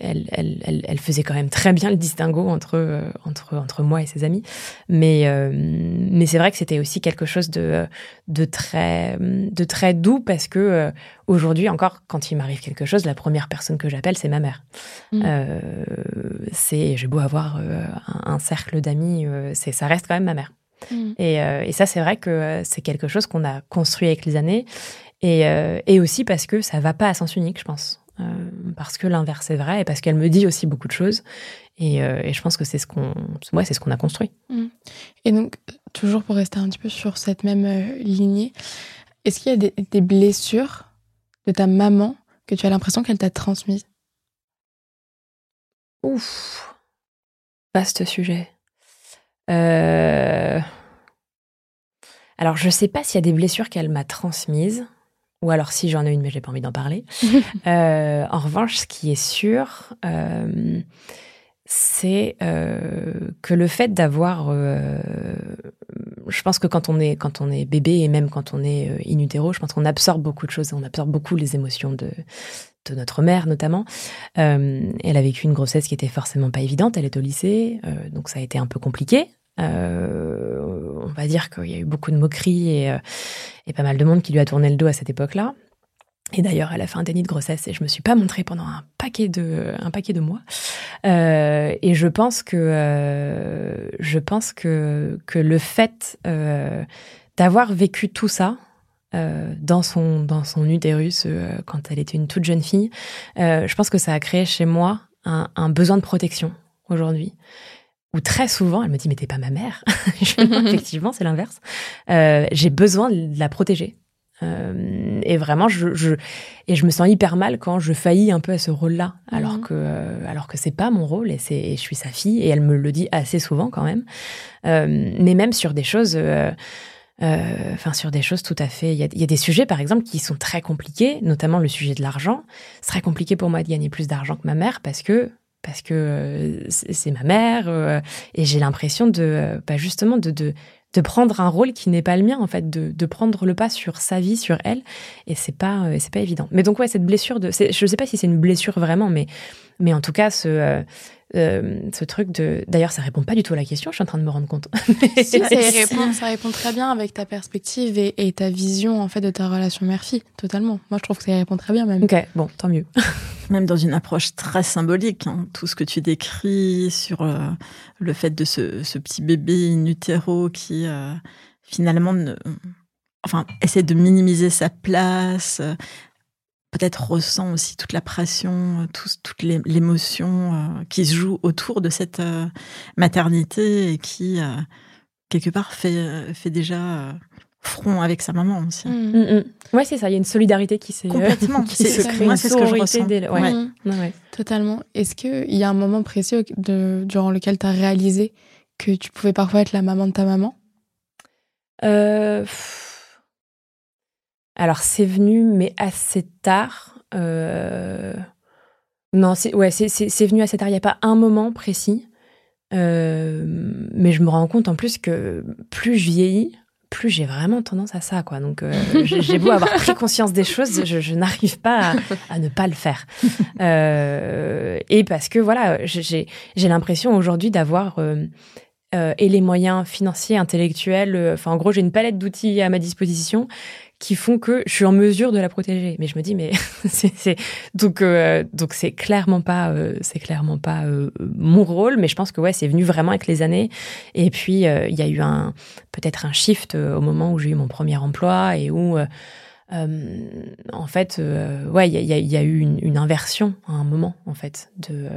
[SPEAKER 1] elle, elle, elle, elle, faisait quand même très bien le distinguo entre euh, entre entre moi et ses amis. Mais euh, mais c'est vrai que c'était aussi quelque chose de de très de très doux parce que aujourd'hui encore, quand il m'arrive quelque chose, la première personne que j'appelle c'est ma mère. Mm. c'est, j'ai beau avoir un, un, cercle d'amis, c'est ça reste quand même ma mère. Mm. Et, et, ça, c'est vrai que c'est quelque chose qu'on a construit avec les années euh, et, aussi parce que ça va pas à sens unique, je pense. Euh, parce que l'inverse est vrai et parce qu'elle me dit aussi beaucoup de choses. Et, euh, je pense que c'est ce qu'on ouais, c'est ce qu'on a construit.
[SPEAKER 4] Mm. Et donc, toujours pour rester un petit peu sur cette même lignée, est-ce qu'il y a des, des, blessures de ta maman que tu as l'impression qu'elle t'a transmises?
[SPEAKER 1] Ouf, vaste sujet. Alors, je sais pas s'il y a des blessures qu'elle m'a transmises ou alors si j'en ai une, mais j'ai pas envie d'en parler. Euh, en revanche, ce qui est sûr, euh, c'est euh, que le fait d'avoir, je pense que quand on est quand on est bébé et même quand on est in utero, je pense qu'on absorbe beaucoup de choses, on absorbe beaucoup les émotions de de notre mère notamment. elle a vécu une grossesse qui était forcément pas évidente. Elle est au lycée, donc ça a été un peu compliqué. On va dire qu'il y a eu beaucoup de moqueries et, et pas mal de monde qui lui a tourné le dos à cette époque-là. Et d'ailleurs, elle a fait un déni de grossesse et je me suis pas montrée pendant un paquet de un paquet de mois. Euh, et je pense que euh, je pense que que le fait euh, d'avoir vécu tout ça euh, dans son dans son utérus euh, quand elle était une toute jeune fille, euh, je pense que ça a créé chez moi un besoin de protection aujourd'hui où très souvent, elle me dit, mais t'es pas ma mère. effectivement, c'est l'inverse. Euh, j'ai besoin de la protéger. Euh, et vraiment, je, je, et je me sens hyper mal quand je faillis un peu à ce rôle-là, alors mhm. que, euh, alors que c'est pas mon rôle et c'est, je suis sa fille et elle me le dit assez souvent quand même. Mais même sur des choses, enfin sur des choses tout à fait. Il y a, y a, des sujets par exemple qui sont très compliqués, notamment le sujet de l'argent. C'est très compliqué pour moi de gagner plus d'argent que ma mère parce que parce que euh, c'est ma mère euh, et j'ai l'impression de pas bah, justement de, de, prendre un rôle qui n'est pas le mien en fait, de, prendre le pas sur sa vie, sur elle, et c'est pas euh, c'est pas évident. Mais donc ouais, cette blessure de, je sais pas si c'est une blessure vraiment, mais mais en tout cas ce euh, euh, ce truc de. D'ailleurs, ça répond pas du tout à la question. Je suis en train de me rendre compte.
[SPEAKER 4] si, ça, répond, ça répond très bien avec ta perspective et, et, ta vision en fait de ta relation mère-fille, totalement. Moi, je trouve que ça répond très bien même.
[SPEAKER 1] Ok, bon, tant mieux.
[SPEAKER 3] même dans une approche très symbolique, hein, tout ce que tu décris sur euh, le fait de ce, ce, petit bébé in utero qui euh, finalement ne, enfin essaie de minimiser sa place, peut-être ressent aussi toute la pression, euh, tout, toute l'émotion euh, qui se joue autour de cette euh, maternité et qui, quelque part, fait, fait déjà front avec sa maman aussi.
[SPEAKER 1] Oui, mmh. mmh, mmh. Ouais, c'est ça. Il y a une solidarité qui s'est
[SPEAKER 3] complètement
[SPEAKER 1] qui se crée. Moi,
[SPEAKER 3] c'est ce que je ressens.
[SPEAKER 1] Ouais.
[SPEAKER 4] Totalement. Est-ce qu'il y a un moment précis de, durant lequel tu as réalisé que tu pouvais parfois être la maman de ta maman?
[SPEAKER 1] Euh, alors c'est venu, mais assez tard. Euh... Non, c'est ouais, c'est venu assez tard. Il n'y a pas un moment précis. Euh... Mais je me rends compte en plus que plus je vieillis, plus j'ai vraiment tendance à ça, quoi. Donc, euh, j'ai beau avoir pris conscience des choses, je, je n'arrive pas à, à, ne pas le faire. Euh, et parce que voilà, j'ai l'impression aujourd'hui d'avoir et les moyens financiers, intellectuels. Enfin, en gros, j'ai une palette d'outils à ma disposition qui font que je suis en mesure de la protéger. Mais je me dis, mais c'est donc euh, donc c'est clairement pas euh, c'est clairement pas euh, mon rôle. Mais je pense que ouais, c'est venu vraiment avec les années. Et puis il y a eu un peut-être un shift au moment où j'ai eu mon premier emploi et où en fait, ouais, il y a, eu une, une, inversion à un moment, en fait, de,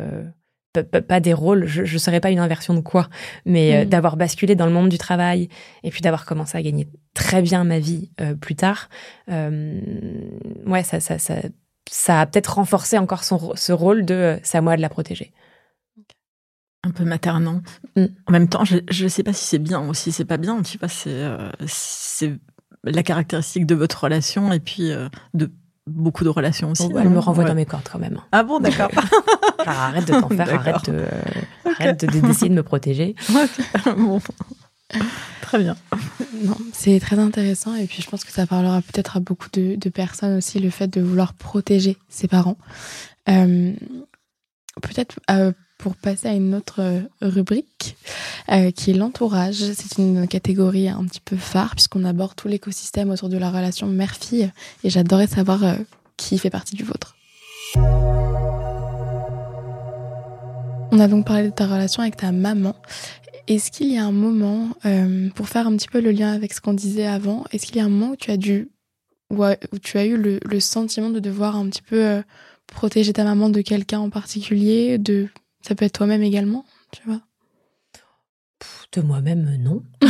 [SPEAKER 1] pas des rôles, je ne serais pas une inversion de quoi, mais euh, mm. d'avoir basculé dans le monde du travail et puis d'avoir commencé à gagner très bien ma vie euh, plus tard, euh, ouais, ça, ça, ça, ça a peut-être renforcé encore son, ce rôle de c'est à moi de la protéger.
[SPEAKER 3] Un peu maternant. Mm. En même temps, je ne sais pas si c'est bien ou si c'est pas bien, tu vois, c'est la caractéristique de votre relation et puis de beaucoup de relations aussi.
[SPEAKER 1] elle me renvoie dans mes cordes quand même.
[SPEAKER 3] Ah bon, d'accord.
[SPEAKER 1] arrête de t'en faire, arrête de, arrête d'essayer de me protéger.
[SPEAKER 3] bon. Très bien.
[SPEAKER 4] Non, c'est très intéressant et puis je pense que ça parlera peut-être à beaucoup de, de, personnes aussi le fait de vouloir protéger ses parents. Euh, peut-être euh, pour passer à une autre rubrique euh, qui est l'entourage. C'est une catégorie un petit peu phare puisqu'on aborde tout l'écosystème autour de la relation mère-fille et j'adorais savoir euh, qui fait partie du vôtre. On a donc parlé de ta relation avec ta maman. Est-ce qu'il y a un moment, euh, pour faire un petit peu le lien avec ce qu'on disait avant, est-ce qu'il y a un moment où tu as dû, où, tu as eu le, sentiment de devoir un petit peu euh, protéger ta maman de quelqu'un en particulier, ça peut être toi-même également, tu vois
[SPEAKER 1] de moi-même, non.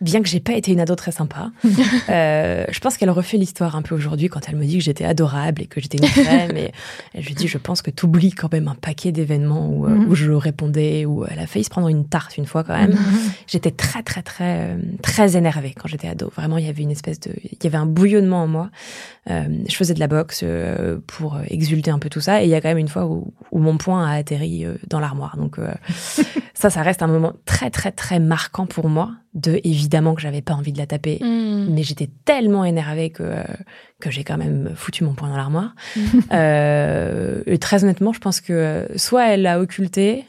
[SPEAKER 1] Bien que j'ai pas été une ado très sympa. Euh, je pense qu'elle refait l'histoire un peu aujourd'hui quand elle me dit que j'étais adorable et que j'étais une crème. et elle lui dit, je pense que tu oublies quand même un paquet d'événements où, euh, mhm. où, je répondais, où elle a failli se prendre une tarte une fois quand même. Mhm. J'étais très, très, très, euh, très énervée quand j'étais ado. Vraiment, il y avait une espèce de, il y avait un bouillonnement en moi. je faisais de la boxe pour exulter un peu tout ça. Et il y a quand même une fois où, où mon poing a atterri dans l'armoire. Donc ça, ça reste un moment très, très, très marquant pour moi. De évidemment que j'avais pas envie de la taper, mm. mais j'étais tellement énervée que que j'ai quand même foutu mon poing dans l'armoire. Mm. euh, et très honnêtement, je pense que soit elle l'a occulté,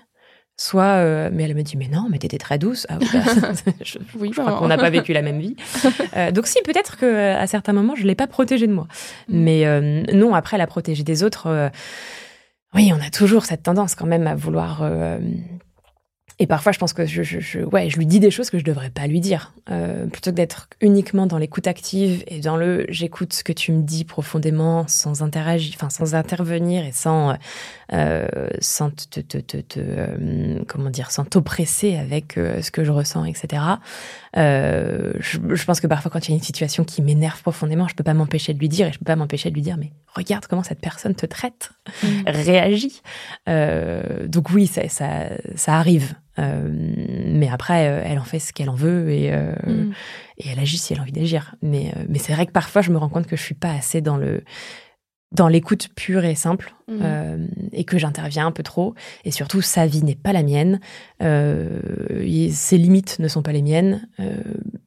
[SPEAKER 1] soit euh, mais elle me dit mais non mais t'étais très douce ah, bah, je, oui, je crois qu'on n'a pas vécu la même vie euh, donc si peut-être que à certains moments je l'ai pas protégée de moi mm. mais euh, non après la protéger des autres euh, oui on a toujours cette tendance quand même à vouloir et parfois, je pense que je, je, je, ouais, je lui dis des choses que je devrais pas lui dire. Euh, plutôt que d'être uniquement dans l'écoute active et dans le j'écoute ce que tu me dis profondément sans interagir, enfin sans intervenir et sans euh, sans te, te, te, te euh, comment dire, sans t'oppresser avec euh, ce que je ressens, etc. Euh, je, je, pense que parfois, quand il y a une situation qui m'énerve profondément, je peux pas m'empêcher de lui dire et je peux pas m'empêcher de lui dire mais regarde comment cette personne te traite, mmh. réagit. donc oui, ça, ça, ça arrive. Euh, mais après, euh, elle en fait ce qu'elle en veut et, euh, mm. et elle agit si elle a envie d'agir. Mais, mais c'est vrai que parfois, je me rends compte que je suis pas assez dans le dans l'écoute pure et simple
[SPEAKER 4] Mhm.
[SPEAKER 1] euh, et que j'interviens un peu trop. Et surtout, sa vie n'est pas la mienne. Euh, et ses limites ne sont pas les miennes. Euh,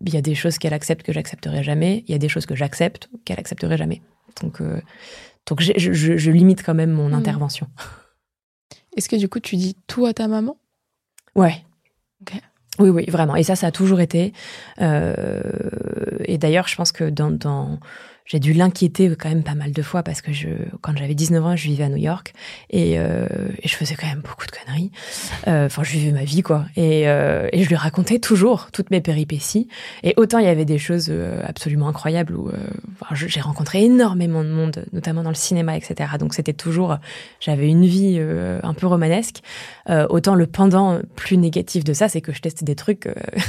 [SPEAKER 1] Il y a des choses qu'elle accepte que j'accepterai jamais. Il y a des choses que j'accepte qu'elle accepterait jamais. Donc, donc je, je- je limite quand même mon
[SPEAKER 4] Mhm.
[SPEAKER 1] intervention.
[SPEAKER 4] Est-ce que du coup, tu dis tout à ta maman?
[SPEAKER 1] Ouais.
[SPEAKER 4] Ok.
[SPEAKER 1] Oui, oui, vraiment. Et ça, ça a toujours été. Et d'ailleurs, je pense que dans, dans- j'ai dû l'inquiéter quand même pas mal de fois parce que je, quand j'avais 19 ans, je vivais à New York et, euh, et je faisais quand même beaucoup de conneries. Euh, Enfin, je vivais ma vie, quoi. Et, euh, et je lui racontais toujours toutes mes péripéties. Et autant il y avait des choses absolument incroyables où j'ai rencontré énormément de monde, notamment dans le cinéma, etc. Donc c'était toujours, j'avais une vie un peu romanesque. Autant le pendant plus négatif de ça, c'est que je testais des trucs.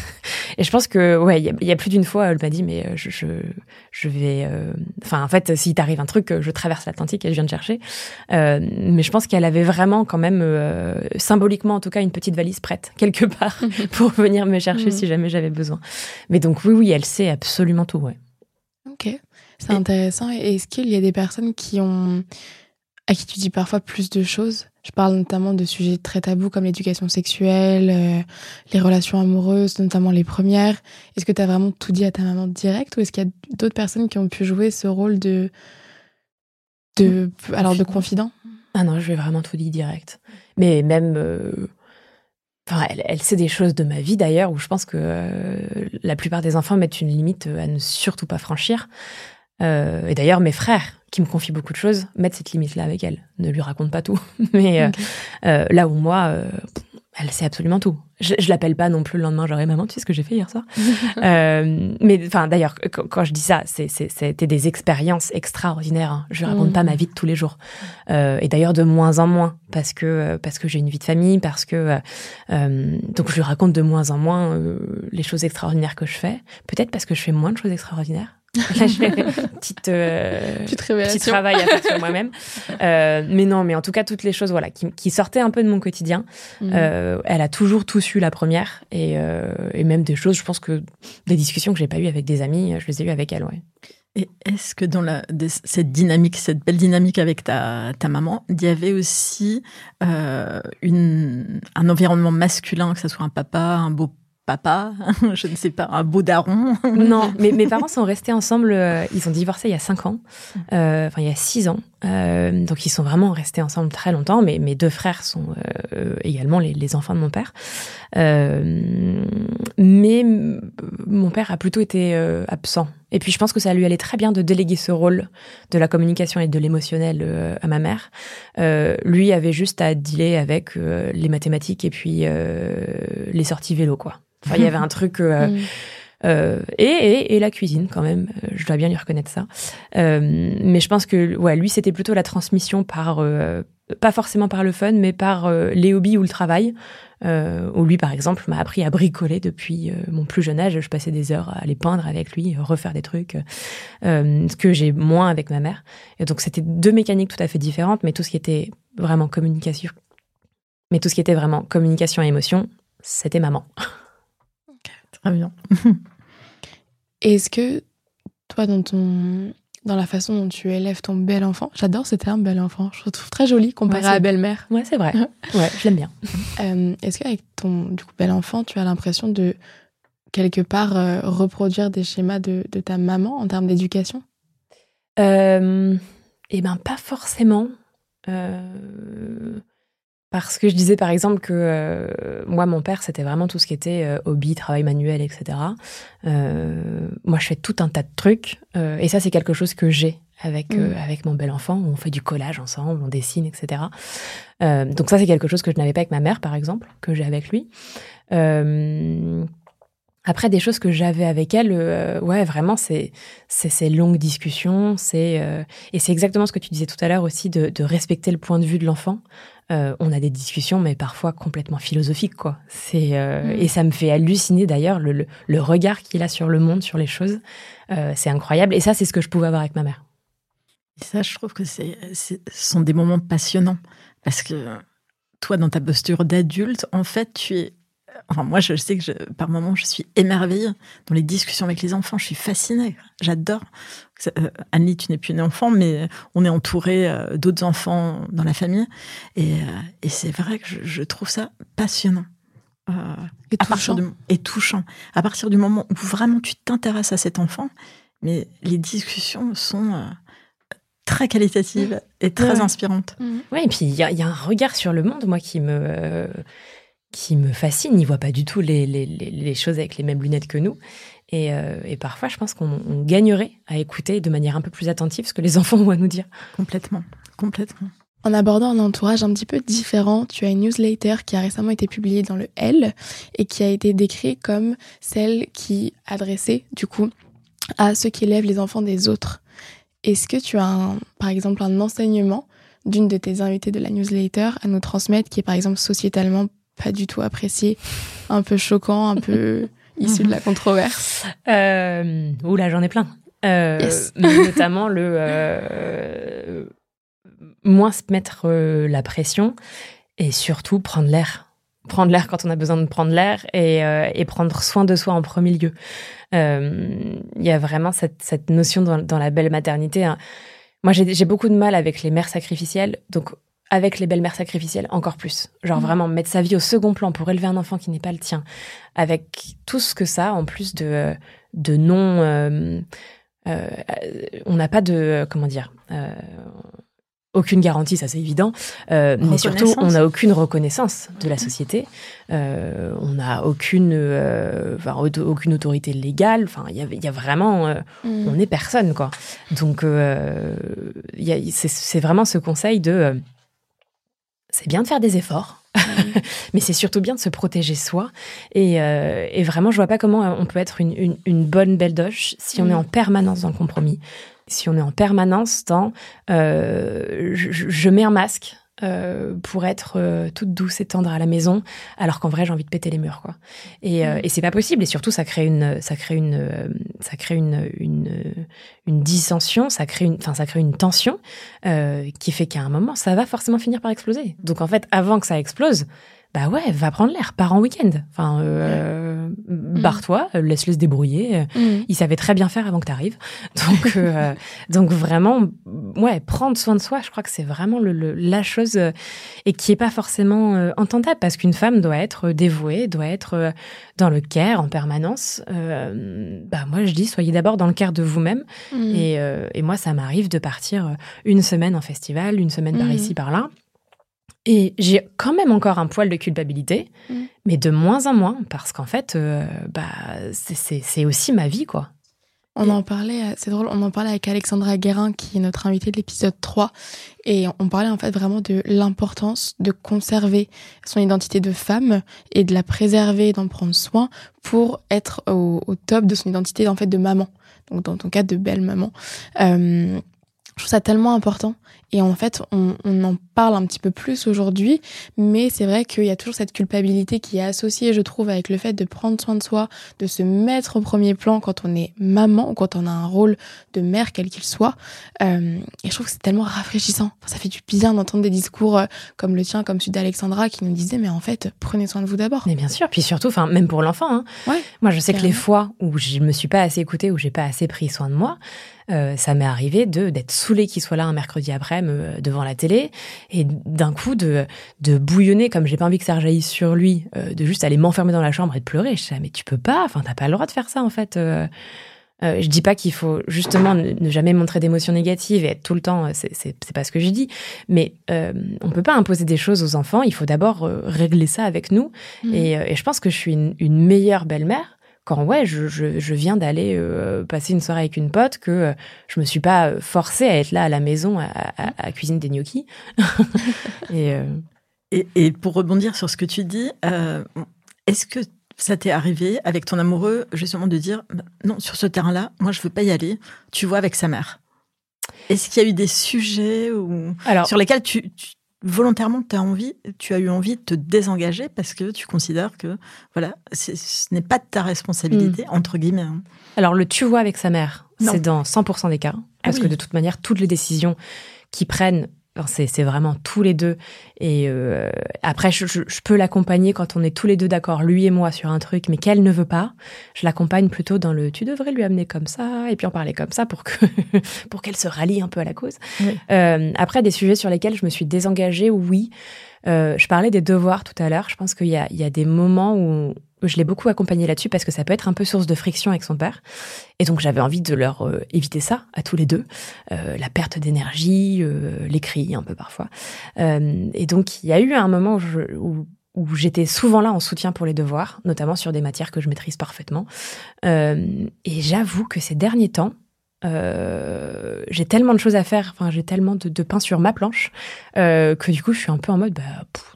[SPEAKER 1] et je pense que, ouais, il y a- plus d'une fois, elle m'a dit, mais je vais. Euh, Enfin, en fait, s'il t'arrive un truc, je traverse l'Atlantique et je viens te chercher. Euh, mais je pense qu'elle avait vraiment, quand même, euh, symboliquement en tout cas, une petite valise prête, quelque part, pour venir me chercher
[SPEAKER 4] Mhm.
[SPEAKER 1] si jamais j'avais besoin. Mais donc, oui, oui, elle sait absolument tout, ouais.
[SPEAKER 4] Ok, c'est intéressant. Et est-ce qu'il y a des personnes qui ont à qui tu dis parfois plus de choses? Je parle notamment de sujets très tabous comme l'éducation sexuelle, euh, les relations amoureuses, notamment les premières. Est-ce que tu as vraiment tout dit à ta maman direct ou est-ce qu'il y a d'autres personnes qui ont pu jouer ce rôle de de alors de confident?
[SPEAKER 1] Ah non, je vais vraiment tout dit direct. Mais même. euh, Enfin, elle, sait des choses de ma vie d'ailleurs, où je pense que euh, la plupart des enfants mettent une limite à ne surtout pas franchir. Et d'ailleurs, mes frères, qui me confient beaucoup de choses, mettent cette limite-là avec elle. Ne lui raconte pas tout. Mais euh, euh, là où moi, euh, elle sait absolument tout. Je, je l'appelle pas non plus le lendemain, genre, Eh, maman, tu sais ce que j'ai fait hier soir Euh, Mais enfin, d'ailleurs, quand, quand je dis ça, c'était des expériences extraordinaires. hein. Je raconte pas ma vie de tous les jours. Et d'ailleurs, de moins en moins, parce que, parce que j'ai une vie de famille, parce que. donc, je lui raconte de moins en moins les choses extraordinaires que je fais. Peut-être parce que je fais moins de choses extraordinaires. Là, j'ai petite. euh,
[SPEAKER 4] Petite
[SPEAKER 1] petit travail à faire sur moi-même. Euh, mais non, mais en tout cas, toutes les choses voilà, qui, qui sortaient un peu de mon quotidien.
[SPEAKER 4] Mhm.
[SPEAKER 1] Euh, elle a toujours tout su la première. Et, et même des choses, je pense que des discussions que j'ai pas eues avec des amis, je les ai eues avec elle, ouais.
[SPEAKER 3] Et est-ce que dans la, cette dynamique, cette belle dynamique avec ta, ta maman, il y avait aussi euh, une, un environnement masculin, que ce soit un papa, un beau papa, je ne sais pas, un beau daron
[SPEAKER 1] Non, mais mes parents sont restés ensemble. euh, ils ont divorcé il y a cinq ans, euh, enfin il y a six ans. Euh, donc ils sont vraiment restés ensemble très longtemps. Mais mes deux frères sont également les, les enfants de mon père. Mais mon père a plutôt été absent. Et puis je pense que ça lui allait très bien de déléguer ce rôle de la communication et de l'émotionnel à ma mère. Lui avait juste à dealer avec les mathématiques et puis les sorties vélo, quoi. Enfin, il y avait un truc. euh,
[SPEAKER 4] Mhm.
[SPEAKER 1] euh, et, et, et la cuisine quand même, euh, je dois bien lui reconnaître ça. Mais je pense que ouais, lui c'était plutôt la transmission par pas forcément par le fun, mais par les hobbies ou le travail. Où lui par exemple m'a appris à bricoler depuis mon plus jeune âge. Je passais des heures à aller peindre avec lui, refaire des trucs, ce que j'ai moins avec ma mère. Et donc c'était deux mécaniques tout à fait différentes, mais tout ce qui était vraiment communication, mais tout ce qui était vraiment communication et émotion, c'était maman.
[SPEAKER 3] Très bien.
[SPEAKER 4] Est-ce que toi, dans ton dans la façon dont tu élèves ton bel enfant, j'adore ce terme bel enfant, je le trouve très joli comparé
[SPEAKER 1] Ouais,
[SPEAKER 4] à belle-mère.
[SPEAKER 1] Ouais, c'est vrai. Ouais, je l'aime bien.
[SPEAKER 4] Euh, Est-ce qu'avec ton du coup, bel enfant, tu as l'impression de quelque part euh, reproduire des schémas de, de ta maman en termes d'éducation?
[SPEAKER 1] Euh, eh ben, pas forcément. Euh, parce que je disais par exemple que euh, moi, mon père, c'était vraiment tout ce qui était euh, hobby, travail manuel, etc. Euh, moi, je fais tout un tas de trucs. euh, et ça, c'est quelque chose que j'ai avec, euh,
[SPEAKER 4] Mm.
[SPEAKER 1] avec mon bel enfant. On fait du collage ensemble, on dessine, etc. Euh, donc ça, c'est quelque chose que je n'avais pas avec ma mère, par exemple, que j'ai avec lui. Après, des choses que j'avais avec elle, euh, ouais, vraiment, c'est c'est ces longues discussions, c'est euh, et c'est exactement ce que tu disais tout à l'heure aussi de, de respecter le point de vue de l'enfant. Euh, on a des discussions, mais parfois complètement philosophiques, quoi. C'est
[SPEAKER 4] Mm.
[SPEAKER 1] et ça me fait halluciner d'ailleurs le, le, le regard qu'il a sur le monde, sur les choses. C'est incroyable. Et ça, c'est ce que je pouvais avoir avec ma mère.
[SPEAKER 3] Et ça, je trouve que c'est- ce sont des moments passionnants. Parce que toi, dans ta posture d'adulte, en fait, tu es Enfin, moi, je sais que je, par moments, je suis émerveillée dans les discussions avec les enfants. Je suis fascinée. J'adore. Euh, Annie, tu n'es plus une enfant, mais on est entouré euh, d'autres enfants dans la famille. Et, et c'est vrai que je, je, trouve ça passionnant.
[SPEAKER 4] et, touchant.
[SPEAKER 3] et touchant. À partir du moment où vraiment tu t'intéresses à cet enfant, mais les discussions sont très qualitatives et très inspirantes.
[SPEAKER 1] Ouais, et puis il y, y, a un regard sur le monde, moi, qui me qui me fascine. Il voit pas du tout les, les, les, choses avec les mêmes lunettes que nous. Et, euh, et parfois, je pense qu'on gagnerait à écouter de manière un peu plus attentive ce que les enfants ont à nous dire.
[SPEAKER 3] Complètement, complètement.
[SPEAKER 4] En abordant un entourage un petit peu différent, tu as une newsletter qui a récemment été publiée dans le L et qui a été décrite comme celle qui adressait, du coup, à ceux qui élèvent les enfants des autres. Est-ce que tu as, un, par exemple, un enseignement d'une de tes invitées de la newsletter à nous transmettre qui est, par exemple, sociétalement pas du tout apprécié, un peu choquant, un peu issu de la controverse
[SPEAKER 1] euh, Oula, j'en ai plein. Euh, notamment le euh, moins se mettre euh, la pression et surtout prendre l'air. Prendre l'air quand on a besoin de prendre l'air et, euh, et, prendre soin de soi en premier lieu. Il y a vraiment cette, cette notion dans, dans, la belle maternité. Hein. Moi, j'ai beaucoup de mal avec les mères sacrificielles. Donc, avec les belles-mères sacrificielles, encore plus. Genre mmh. vraiment mettre sa vie au second plan pour élever un enfant qui n'est pas le tien, avec tout ce que ça, en plus de, de non... Euh, euh, on n'a pas de... Comment dire euh, aucune garantie, ça c'est évident, euh, mais surtout on n'a aucune reconnaissance de la société, euh, on n'a aucune, euh, enfin, aucune autorité légale, enfin il y a, y a, vraiment, mmh. on est personne quoi. Donc c'est vraiment ce conseil de c'est bien de faire des efforts, mmh. mais c'est surtout bien de se protéger soi. Et, euh, et, vraiment, je vois pas comment on peut être une, une, une bonne belle doche si on est en permanence dans le compromis, si on est en permanence dans euh, je, je, mets un masque, euh, pour être euh, toute douce et tendre à la maison, alors qu'en vrai j'ai envie de péter les murs quoi. Et, euh, mm. et c'est pas possible. Et surtout ça crée une, ça crée une, euh, ça crée une, une, une dissension, ça crée une, enfin ça crée une tension qui fait qu'à un moment ça va forcément finir par exploser. Donc en fait avant que ça explose, bah ouais, va prendre l'air, pars en week-end. Enfin, euh, mm. barre-toi, laisse-le se débrouiller. Mm. Il savait très bien faire avant que tu arrives. Donc, euh, donc vraiment, ouais, prendre soin de soi, je crois que c'est vraiment le, le, la chose euh, et qui est pas forcément euh, entendable parce qu'une femme doit être dévouée, doit être euh, dans le care en permanence. bah moi, je dis, soyez d'abord dans le care de vous-même. Mm. Et, et moi, ça m'arrive de partir une semaine en festival, une semaine par ici, par là. Et j'ai quand même encore un poil de culpabilité, mmh. mais de moins en moins, parce qu'en fait, euh, bah, c'est aussi ma vie, quoi.
[SPEAKER 4] On en parlait, euh, c'est drôle, on en parlait avec Alexandra Guérin, qui est notre invitée de l'épisode 3, et on parlait en fait vraiment de l'importance de conserver son identité de femme et de la préserver, d'en prendre soin pour être au, au, top de son identité en fait de maman. Donc dans ton cas de belle maman. Euh, je trouve ça tellement important. Et en fait, on, on en parle un petit peu plus aujourd'hui, mais c'est vrai qu'il y a toujours cette culpabilité qui est associée, je trouve, avec le fait de prendre soin de soi, de se mettre au premier plan quand on est maman ou quand on a un rôle de mère, quel qu'il soit. Euh, et je trouve que c'est tellement rafraîchissant. Enfin, ça fait du bien d'entendre des discours euh, comme le tien, comme celui d'Alexandra, qui nous disait, mais en fait, prenez soin de vous d'abord.
[SPEAKER 1] Mais bien sûr, puis surtout, enfin, même pour l'enfant. Hein.
[SPEAKER 4] Ouais,
[SPEAKER 1] Moi, je sais que les fois où je me suis pas assez écoutée, où j'ai pas assez pris soin de moi, euh, ça m'est arrivé de d'être saoulée qu'il soit là un mercredi après me, devant la télé et d'un coup de de bouillonner comme j'ai pas envie que ça rejaillisse sur lui, euh, de juste aller m'enfermer dans la chambre et de pleurer. Je sais mais tu peux pas, enfin t'as pas le droit de faire ça en fait. Euh, euh, je dis pas qu'il faut justement ne, ne jamais montrer d'émotions négatives et être tout le temps, c'est pas ce que je dis, mais euh, on peut pas imposer des choses aux enfants. Il faut d'abord euh, régler ça avec nous. Mmh. Et, et, je pense que je suis une, une meilleure belle-mère quand ouais, je, je, je viens d'aller euh, passer une soirée avec une pote, que euh, je me suis pas forcée à être là à la maison à, à, à cuisiner des gnocchis.
[SPEAKER 3] et, euh... et, et, pour rebondir sur ce que tu dis, euh, est-ce que ça t'est arrivé avec ton amoureux justement de dire non sur ce terrain-là, moi je veux pas y aller. Tu vois avec sa mère? Est-ce qu'il y a eu des sujets ou Alors, sur lesquels tu, tu volontairement tu as envie, tu as eu envie de te désengager parce que tu considères que voilà, ce n'est pas de ta responsabilité mmh. entre guillemets. Hein.
[SPEAKER 1] Alors le tu vois avec sa mère, c'est dans 100% des cas ah parce oui. que de toute manière toutes les décisions qu'ils prennent c'est vraiment tous les deux. Et euh, après, je, peux l'accompagner quand on est tous les deux d'accord, lui et moi, sur un truc, mais qu'elle ne veut pas. Je l'accompagne plutôt dans le tu devrais lui amener comme ça, et puis en parler comme ça pour que pour qu'elle se rallie un peu à la cause. Euh, après, des sujets sur lesquels je me suis désengagée, oui. Euh, je parlais des devoirs tout à l'heure. Je pense qu'il y y a des moments où je l'ai beaucoup accompagné là-dessus parce que ça peut être un peu source de friction avec son père. Et donc j'avais envie de leur euh, éviter ça à tous les deux, euh, la perte d'énergie, euh, les cris un peu parfois. et donc il y a eu un moment où, où, j'étais souvent là en soutien pour les devoirs, notamment sur des matières que je maîtrise parfaitement. et j'avoue que ces derniers temps, euh, j'ai tellement de choses à faire, enfin j'ai tellement de, pain sur ma planche euh, que du coup je suis un peu en mode bah,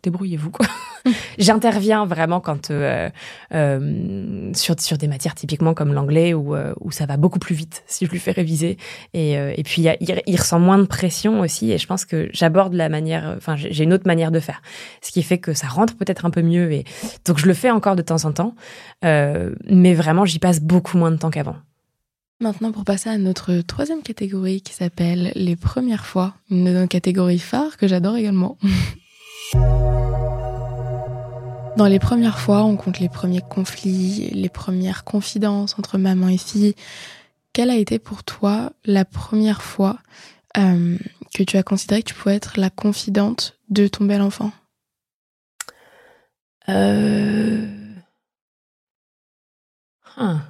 [SPEAKER 1] débrouillez-vous quoi. J'interviens vraiment quand euh, euh, sur sur des matières typiquement comme l'anglais où euh, où ça va beaucoup plus vite si je lui fais réviser et et puis y a, il, il, ressent moins de pression aussi et je pense que j'aborde la manière, enfin j'ai une autre manière de faire, ce qui fait que ça rentre peut-être un peu mieux et donc je le fais encore de temps en temps, mais vraiment j'y passe beaucoup moins de temps qu'avant.
[SPEAKER 4] Maintenant, pour passer à notre troisième catégorie qui s'appelle les premières fois, une de nos catégories phares que j'adore également. Dans les premières fois, on compte les premiers conflits, les premières confidences entre maman et fille. Quelle a été pour toi la première fois euh, que tu as considéré que tu pouvais être la confidente de ton bel enfant?
[SPEAKER 1] Euh... Hein.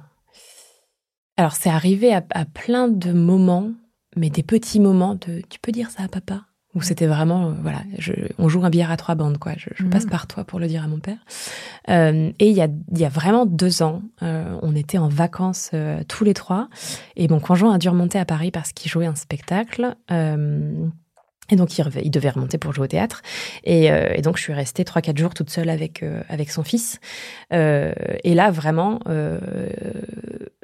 [SPEAKER 1] Alors, c'est arrivé à, plein de moments, mais des petits moments de tu peux dire ça à papa? Où c'était vraiment, euh, voilà, on joue un billard à trois bandes, quoi. Je, mm. passe par toi pour le dire à mon père. Euh, et il y a, y a vraiment deux ans, euh, on était en vacances tous les trois, et mon conjoint a dû remonter à Paris parce qu'il jouait un spectacle. Et donc, il, devait remonter pour jouer au théâtre. Et, euh, et donc, je suis restée trois, quatre jours toute seule avec, euh, avec son fils. Euh, et là, vraiment, euh,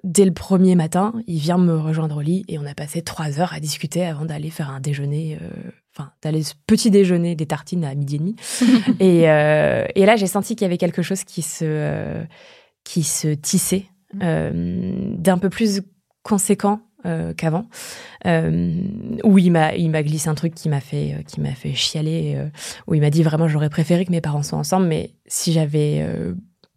[SPEAKER 1] dès le premier matin, il vient me rejoindre au lit et on a passé trois heures à discuter avant d'aller faire un déjeuner, euh, enfin, d'aller ce petit déjeuner des tartines à midi et demi. et, et là, j'ai senti qu'il y avait quelque chose qui se, qui se tissait mmh. d'un peu plus conséquent euh, qu'avant. Euh, où il m'a il m'a glissé un truc qui m'a fait euh, qui m'a fait chialer. Euh, où il m'a dit vraiment j'aurais préféré que mes parents soient ensemble, mais si j'avais euh,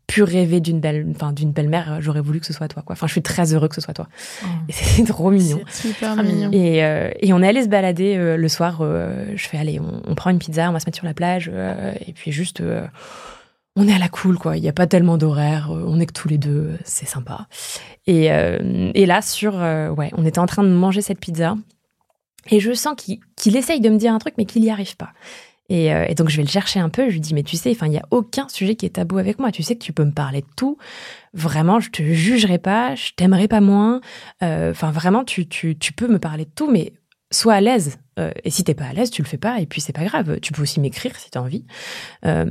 [SPEAKER 1] pu rêver d'une belle enfin d'une belle mère, j'aurais voulu que ce soit toi quoi. Enfin je suis très heureux que ce soit toi. Oh. Et c'est trop mignon.
[SPEAKER 4] super mignon.
[SPEAKER 1] Et et on est allé se balader le soir. je fais allez on, on, prend une pizza, on va se mettre sur la plage et puis juste on est à la cool, quoi. Il n'y a pas tellement d'horaire. Euh, on est que tous les deux. C'est sympa. Et, euh, là, sur, euh, ouais, on était en train de manger cette pizza. Et je sens qu'il essaye de me dire un truc, mais qu'il n'y arrive pas. Et, donc, je vais le chercher un peu. Je lui dis, mais tu sais, il n'y a aucun sujet qui est tabou avec moi. Tu sais que tu peux me parler de tout. Vraiment, je te jugerai pas. Je t'aimerai pas moins. Enfin, vraiment, tu, tu, tu peux me parler de tout, mais sois à l'aise. Euh, et si t'es pas à l'aise, tu le fais pas, et puis c'est pas grave. Tu peux aussi m'écrire si t'as envie. Euh,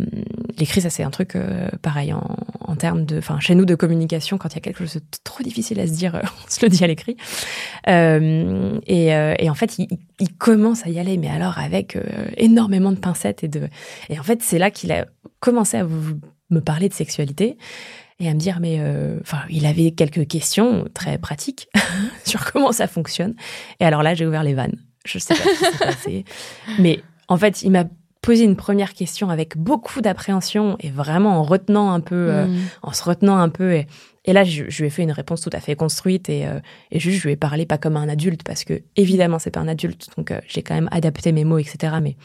[SPEAKER 1] L'écrit, ça c'est un truc euh, pareil en, termes de, enfin chez nous de communication, quand il y a quelque chose de trop difficile à se dire, on se le dit à l'écrit. Et, en fait, il, commence à y aller, mais alors avec énormément de pincettes et de. Et en fait, c'est là qu'il a commencé à me parler de sexualité et à me dire mais enfin il avait quelques questions très pratiques sur comment ça fonctionne et alors là j'ai ouvert les vannes je sais pas ce qui s'est passé. Mais en fait, il m'a posé une première question avec beaucoup d'appréhension et vraiment en retenant un peu, euh, mm. en se retenant un peu. Et, et là, je, je, lui ai fait une réponse tout à fait construite et, euh, et juste, je lui ai parlé pas comme un adulte parce que évidemment, c'est pas un adulte. Donc, euh, j'ai quand même adapté mes mots, etc. Mais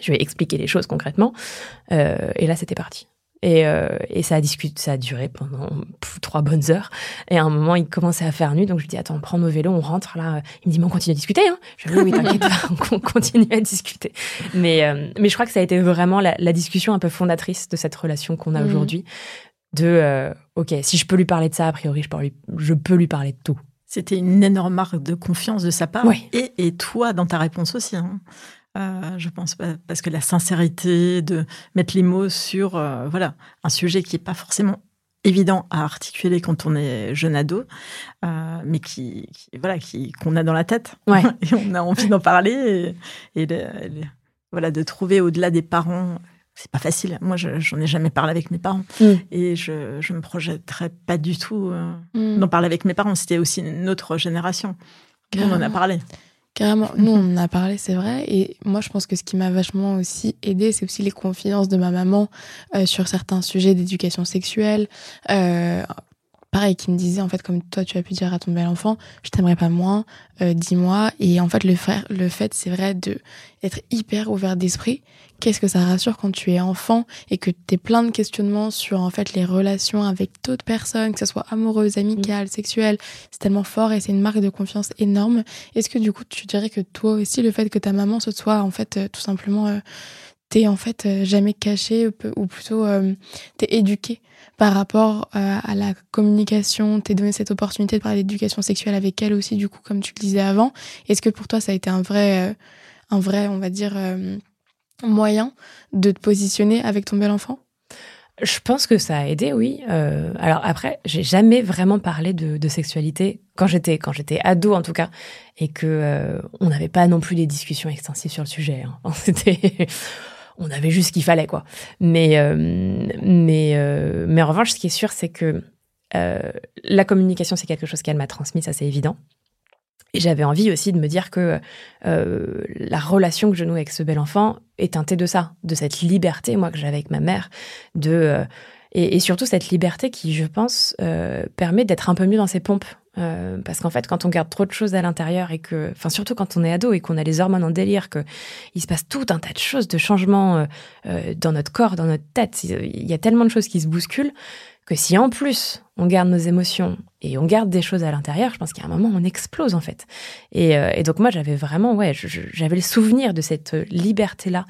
[SPEAKER 1] je lui ai expliqué les choses concrètement. et là, c'était parti. Et, euh, et ça a discuté, ça a duré pendant trois bonnes heures. Et à un moment, il commençait à faire nuit, donc je lui dis attends, on prend nos vélos, on rentre là. Il me dit mais on continue à discuter. Hein je dis oui, t'inquiète pas, on continue à discuter. Mais euh, mais je crois que ça a été vraiment la, la discussion un peu fondatrice de cette relation qu'on a mmh. aujourd'hui. De euh, ok, si je peux lui parler de ça, a priori, je peux lui, je peux lui parler de tout.
[SPEAKER 3] C'était une énorme marque de confiance de sa part.
[SPEAKER 1] Oui.
[SPEAKER 3] Et, et toi dans ta réponse aussi. Hein. Euh, je pense parce que la sincérité de mettre les mots sur euh, voilà un sujet qui est pas forcément évident à articuler quand on est jeune ado, euh, mais qui, voilà qui qu'on a dans la tête
[SPEAKER 1] ouais.
[SPEAKER 3] et on a envie d'en parler et, voilà de trouver au-delà des parents. C'est pas facile. Moi, j'en ai jamais parlé avec mes parents mm. et je, je me projetterais pas du tout mm. d'en parler avec mes parents. C'était aussi une autre génération. On en a parlé.
[SPEAKER 4] Nous, on en a parlé, c'est vrai. Et moi, je pense que ce qui m'a vachement aussi aidé, c'est aussi les confidences de ma maman euh, sur certains sujets d'éducation sexuelle. Euh, pareil, qui me disait, en fait, comme toi, tu as pu dire à ton bel enfant, je t'aimerais pas moins, euh, dis-moi. Et en fait, le, le fait, c'est vrai, de être hyper ouvert d'esprit. Qu'est-ce que ça rassure quand tu es enfant et que tu es plein de questionnements sur, en fait, les relations avec d'autres personnes, que ce soit amoureuses, amicales, mm. sexuelles? C'est tellement fort et c'est une marque de confiance énorme. Est-ce que, du coup, tu dirais que toi aussi, le fait que ta maman se soit, en fait, euh, tout simplement, euh, t'es, en fait, jamais caché ou plutôt, t'es éduqué par rapport euh, à la communication, t'es donné cette opportunité de parler d'éducation sexuelle avec elle aussi, du coup, comme tu le disais avant? Est-ce que pour toi, ça a été un vrai, euh, un vrai, on va dire, euh, moyen de te positionner avec ton bel enfant?
[SPEAKER 1] Je pense que ça a aidé, oui. alors après, j'ai jamais vraiment parlé de, sexualité quand j'étais quand j'étais ado en tout cas, et que on n'avait pas non plus des discussions extensives sur le sujet. Hein. On avait juste ce qu'il fallait, quoi. Mais, euh, mais, euh, mais en revanche, ce qui est sûr, c'est que euh, la communication, c'est quelque chose qu'elle m'a transmis, ça c'est évident. Et j'avais envie aussi de me dire que la relation que je noue avec ce bel enfant est teintée de ça, de cette liberté, moi, que j'avais avec ma mère, de et, surtout cette liberté qui, je pense, permet d'être un peu mieux dans ses pompes. Euh, parce qu'en fait, quand on garde trop de choses à l'intérieur et que, enfin, surtout quand on est ado et qu'on a les hormones en délire, que il se passe tout un tas de choses, de changements euh, euh, dans notre corps, dans notre tête. Il y a tellement de choses qui se bousculent que si en plus on garde nos émotions et on garde des choses à l'intérieur, je pense qu'à un moment on explose en fait. Et, et donc moi j'avais vraiment, ouais, j'avais le souvenir de cette liberté là